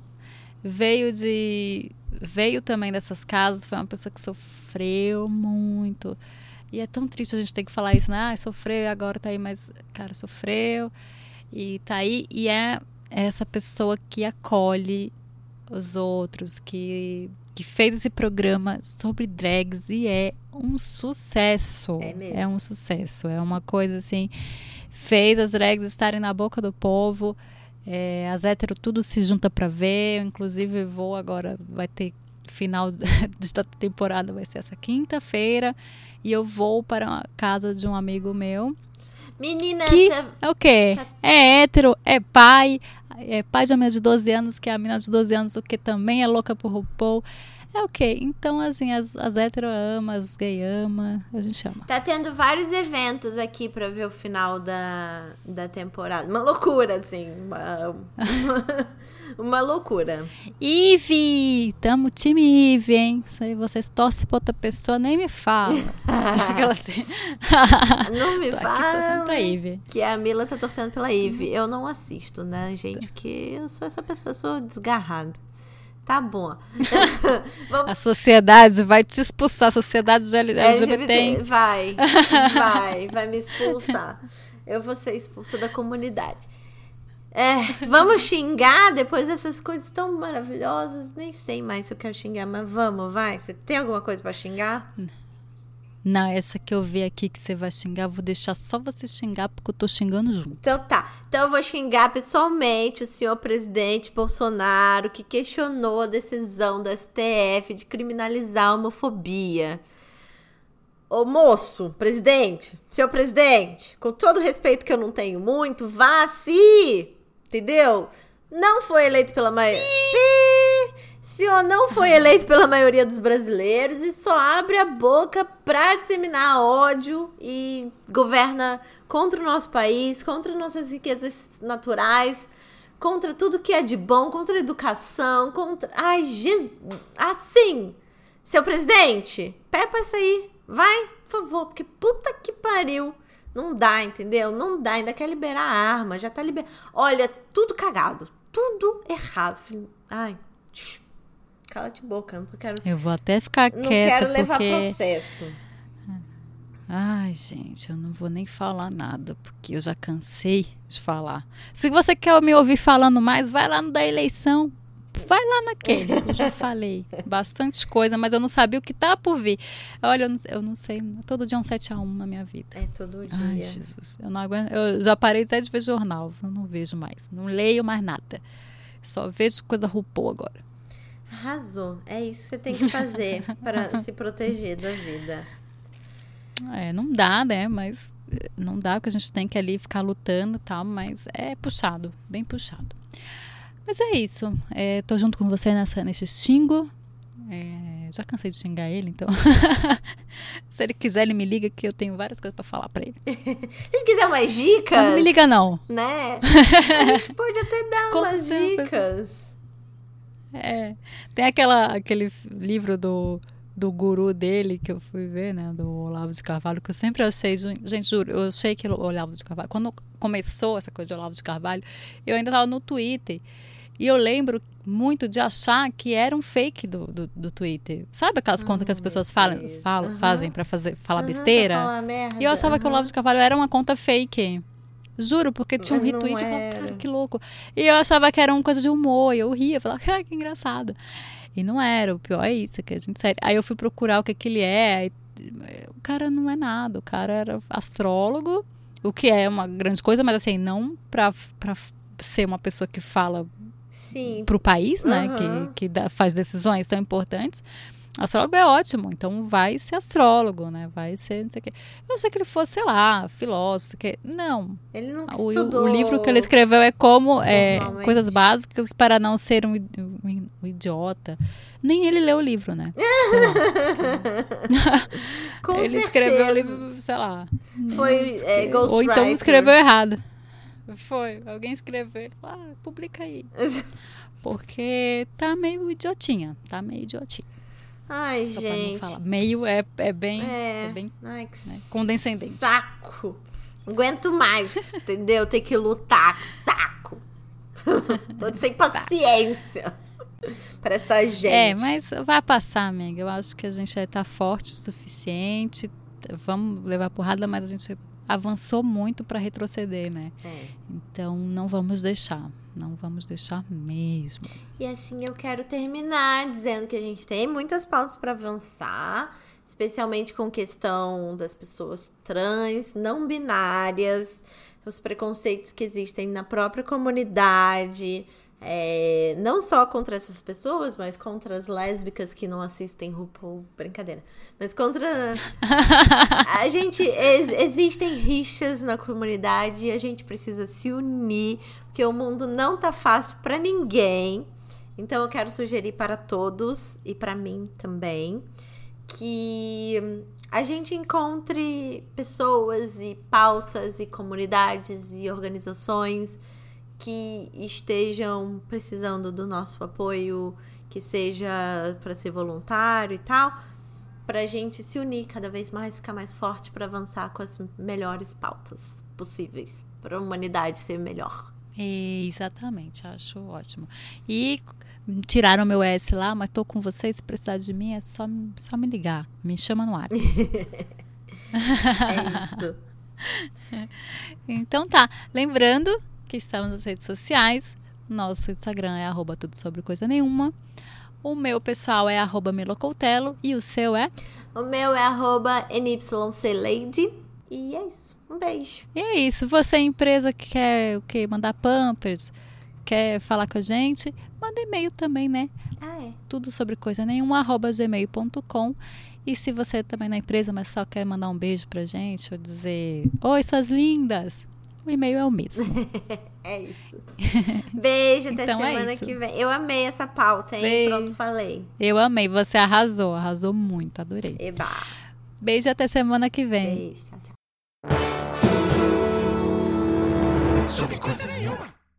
[SPEAKER 2] Veio de, veio também dessas casas. Foi uma pessoa que sofreu muito. E é tão triste a gente ter que falar isso, né? Ah, sofreu agora tá aí, mas cara, sofreu e tá aí e é essa pessoa que acolhe os outros, que que fez esse programa sobre drags e é um sucesso.
[SPEAKER 1] É mesmo.
[SPEAKER 2] um sucesso. É uma coisa assim. Fez as drags estarem na boca do povo. É, as hétero tudo se junta pra ver. Eu, inclusive, vou agora. Vai ter final desta temporada, vai ser essa quinta-feira. E eu vou para a casa de um amigo meu.
[SPEAKER 1] Menina,
[SPEAKER 2] Que-
[SPEAKER 1] tá-
[SPEAKER 2] É o quê? É hétero, é pai, é pai de uma menina de 12 anos, que é a menina de 12 anos, o que também é louca por RuPaul. É o quê? Então, assim, as, as hétero ama, as gay ama, a gente ama.
[SPEAKER 1] Tá tendo vários eventos aqui pra ver o final da, da temporada. Uma loucura, assim. Uma, uma, uma loucura.
[SPEAKER 2] Ive! Tamo time Ive, hein? Se aí vocês torcem pra outra pessoa, nem me fala.
[SPEAKER 1] Não me fala.
[SPEAKER 2] Ive.
[SPEAKER 1] Que a Mila tá torcendo pela Eve. Eu não assisto, né, gente? Porque eu sou essa pessoa, eu sou desgarrada. Tá bom. Vamos
[SPEAKER 2] A sociedade vai te expulsar, a sociedade de LGBT. hein?
[SPEAKER 1] Vai, vai, vai me expulsar. Eu vou ser expulsa da comunidade. É, vamos xingar depois dessas coisas tão maravilhosas? Nem sei mais se eu quero xingar, mas vamos, vai. Você tem alguma coisa pra xingar?
[SPEAKER 2] Não, essa que eu vi aqui que você vai xingar, vou deixar só você xingar porque eu tô xingando junto.
[SPEAKER 1] Então tá. Então eu vou xingar pessoalmente o senhor presidente Bolsonaro que questionou a decisão do STF de criminalizar a homofobia. Ô moço, presidente, senhor presidente, com todo o respeito que eu não tenho muito, vá se, entendeu? Não foi eleito pela maioria. Senhor não foi eleito pela maioria dos brasileiros e só abre a boca pra disseminar ódio e governa contra o nosso país, contra nossas riquezas naturais, contra tudo que é de bom, contra a educação, contra. Ai, Jesus. Assim, seu presidente, pé pra sair. Vai, por favor, porque puta que pariu. Não dá, entendeu? Não dá, ainda quer liberar a arma, já tá liberando. Olha, tudo cagado, tudo errado. Ai, cala-te boca, não quero.
[SPEAKER 2] Eu vou até ficar
[SPEAKER 1] Não
[SPEAKER 2] quieta
[SPEAKER 1] quero levar
[SPEAKER 2] porque
[SPEAKER 1] processo.
[SPEAKER 2] Ai, gente, eu não vou nem falar nada, porque eu já cansei de falar. Se você quer me ouvir falando mais, vai lá no da eleição. Vai lá naquele, eu já falei bastante coisa, mas eu não sabia o que tá por vir. Olha, eu não, eu não sei, todo dia é um 7 a 1 na minha vida.
[SPEAKER 1] É todo dia.
[SPEAKER 2] Ai, Jesus, eu não aguento. Eu já parei até de ver jornal, eu não vejo mais. Não leio mais nada. Só vejo coisa RuPaul agora.
[SPEAKER 1] Arrasou. É isso que você tem que fazer para se proteger da vida.
[SPEAKER 2] É, não dá, né? Mas eh, não dá, porque a gente tem que ali ficar lutando e tal, mas é puxado, bem puxado. Mas é isso. É, tô junto com você nessa, nesse xingo. É, já cansei de xingar ele, então. Se ele quiser, ele me liga que eu tenho várias coisas pra falar pra ele.
[SPEAKER 1] Se ele quiser umas dicas.
[SPEAKER 2] Mas não me liga, não.
[SPEAKER 1] Né? A gente pode até dar umas dicas.
[SPEAKER 2] É. Tem aquela, aquele livro do, do guru dele que eu fui ver, né? Do Olavo de Carvalho, que eu sempre achei. Gente, juro, eu achei que o Olavo de Carvalho. Quando começou essa coisa de Olavo de Carvalho, eu ainda estava no Twitter. E eu lembro muito de achar que era um fake do, do, do Twitter. Sabe aquelas contas que as pessoas falam, falam,
[SPEAKER 1] Aham.
[SPEAKER 2] fazem pra fazer, falar
[SPEAKER 1] Aham,
[SPEAKER 2] besteira?
[SPEAKER 1] falar merda.
[SPEAKER 2] E eu achava que o. Olavo de Carvalho era uma conta fake. Juro, porque tinha um
[SPEAKER 1] Mas
[SPEAKER 2] retweet e eu falava, cara, que louco. E eu achava que era uma coisa de humor, e eu ria, falava, ah, que engraçado. E não era, o pior é isso, que a gente sério. Aí eu fui procurar o que que ele é, e, o cara não é nada, o cara era astrólogo, o que é uma grande coisa, mas assim, não pra, pra ser uma pessoa que fala
[SPEAKER 1] Sim.
[SPEAKER 2] pro país, né,
[SPEAKER 1] Aham.
[SPEAKER 2] que, que dá- faz decisões tão importantes. Astrólogo é ótimo, então vai ser astrólogo, né? Vai ser, não sei o quê. Eu achei que ele fosse, sei lá, filósofo, que não.
[SPEAKER 1] Ele não
[SPEAKER 2] O,
[SPEAKER 1] estudou.
[SPEAKER 2] o livro que ele escreveu é como é, coisas básicas para não ser um, um- um idiota. Nem ele leu o livro, né?
[SPEAKER 1] Com
[SPEAKER 2] ele
[SPEAKER 1] certeza.
[SPEAKER 2] escreveu o livro, sei lá.
[SPEAKER 1] Foi é,
[SPEAKER 2] Ou então escreveu errado. Foi. Alguém escreveu. ele falou, Ah, publica aí. Porque tá meio idiotinha. Tá meio idiotinha.
[SPEAKER 1] Ai,
[SPEAKER 2] Só pra não
[SPEAKER 1] gente.
[SPEAKER 2] falar. Meio é, é bem,
[SPEAKER 1] É.
[SPEAKER 2] é bem
[SPEAKER 1] Ai, que
[SPEAKER 2] né, condescendente.
[SPEAKER 1] saco. Não aguento mais, entendeu? Ter que lutar. Saco. Tô sem paciência pra essa gente.
[SPEAKER 2] É, mas vai passar, amiga. Eu acho que a gente já tá forte o suficiente. Vamos levar porrada, mas a gente avançou muito para retroceder, né?
[SPEAKER 1] É.
[SPEAKER 2] Então não vamos deixar. Não vamos deixar mesmo.
[SPEAKER 1] E assim eu quero terminar dizendo que a gente tem muitas pautas para avançar, especialmente com questão das pessoas trans, não binárias, os preconceitos que existem na própria comunidade. É, não só contra essas pessoas, mas contra as lésbicas que não assistem RuPaul. Brincadeira. Mas contra. a gente. ex- existem rixas na comunidade e a gente precisa se unir, porque o mundo não tá fácil pra ninguém. Então eu quero sugerir para todos e para mim também que a gente encontre pessoas e pautas e comunidades e organizações que estejam precisando do nosso apoio, que seja para ser voluntário e tal, para a gente se unir cada vez mais, ficar mais forte para avançar com as melhores pautas possíveis para a humanidade ser melhor.
[SPEAKER 2] Exatamente, acho ótimo. E tiraram meu S lá, mas tô com vocês. Se precisar de mim, é só, só me ligar. Me chama no WhatsApp.
[SPEAKER 1] É isso.
[SPEAKER 2] Então tá. Lembrando que estamos nas redes sociais. Nosso Instagram é arroba tudo sobre coisa nenhuma. O meu pessoal é arroba Milocoutelo e o seu é?
[SPEAKER 1] O meu é arroba NYCLady. E é isso. Um beijo.
[SPEAKER 2] E é isso. Você, empresa que quer o quê? Mandar pampers, quer falar com a gente, manda e-mail também, né?
[SPEAKER 1] Ah, é.
[SPEAKER 2] Tudo sobre coisa nenhuma, arroba gmail.com. E se você também na empresa, mas só quer mandar um beijo pra gente ou dizer Oi, suas lindas, o e-mail é o mesmo.
[SPEAKER 1] é isso. Beijo, até
[SPEAKER 2] Então é
[SPEAKER 1] semana
[SPEAKER 2] isso.
[SPEAKER 1] que vem. Eu amei essa pauta, hein?
[SPEAKER 2] Beijo.
[SPEAKER 1] Pronto, falei.
[SPEAKER 2] Eu amei, você arrasou, arrasou muito, adorei.
[SPEAKER 1] Eba.
[SPEAKER 2] Beijo até semana que vem.
[SPEAKER 1] Beijo. Tchau, tchau.
[SPEAKER 3] Sobre coisa nenhuma.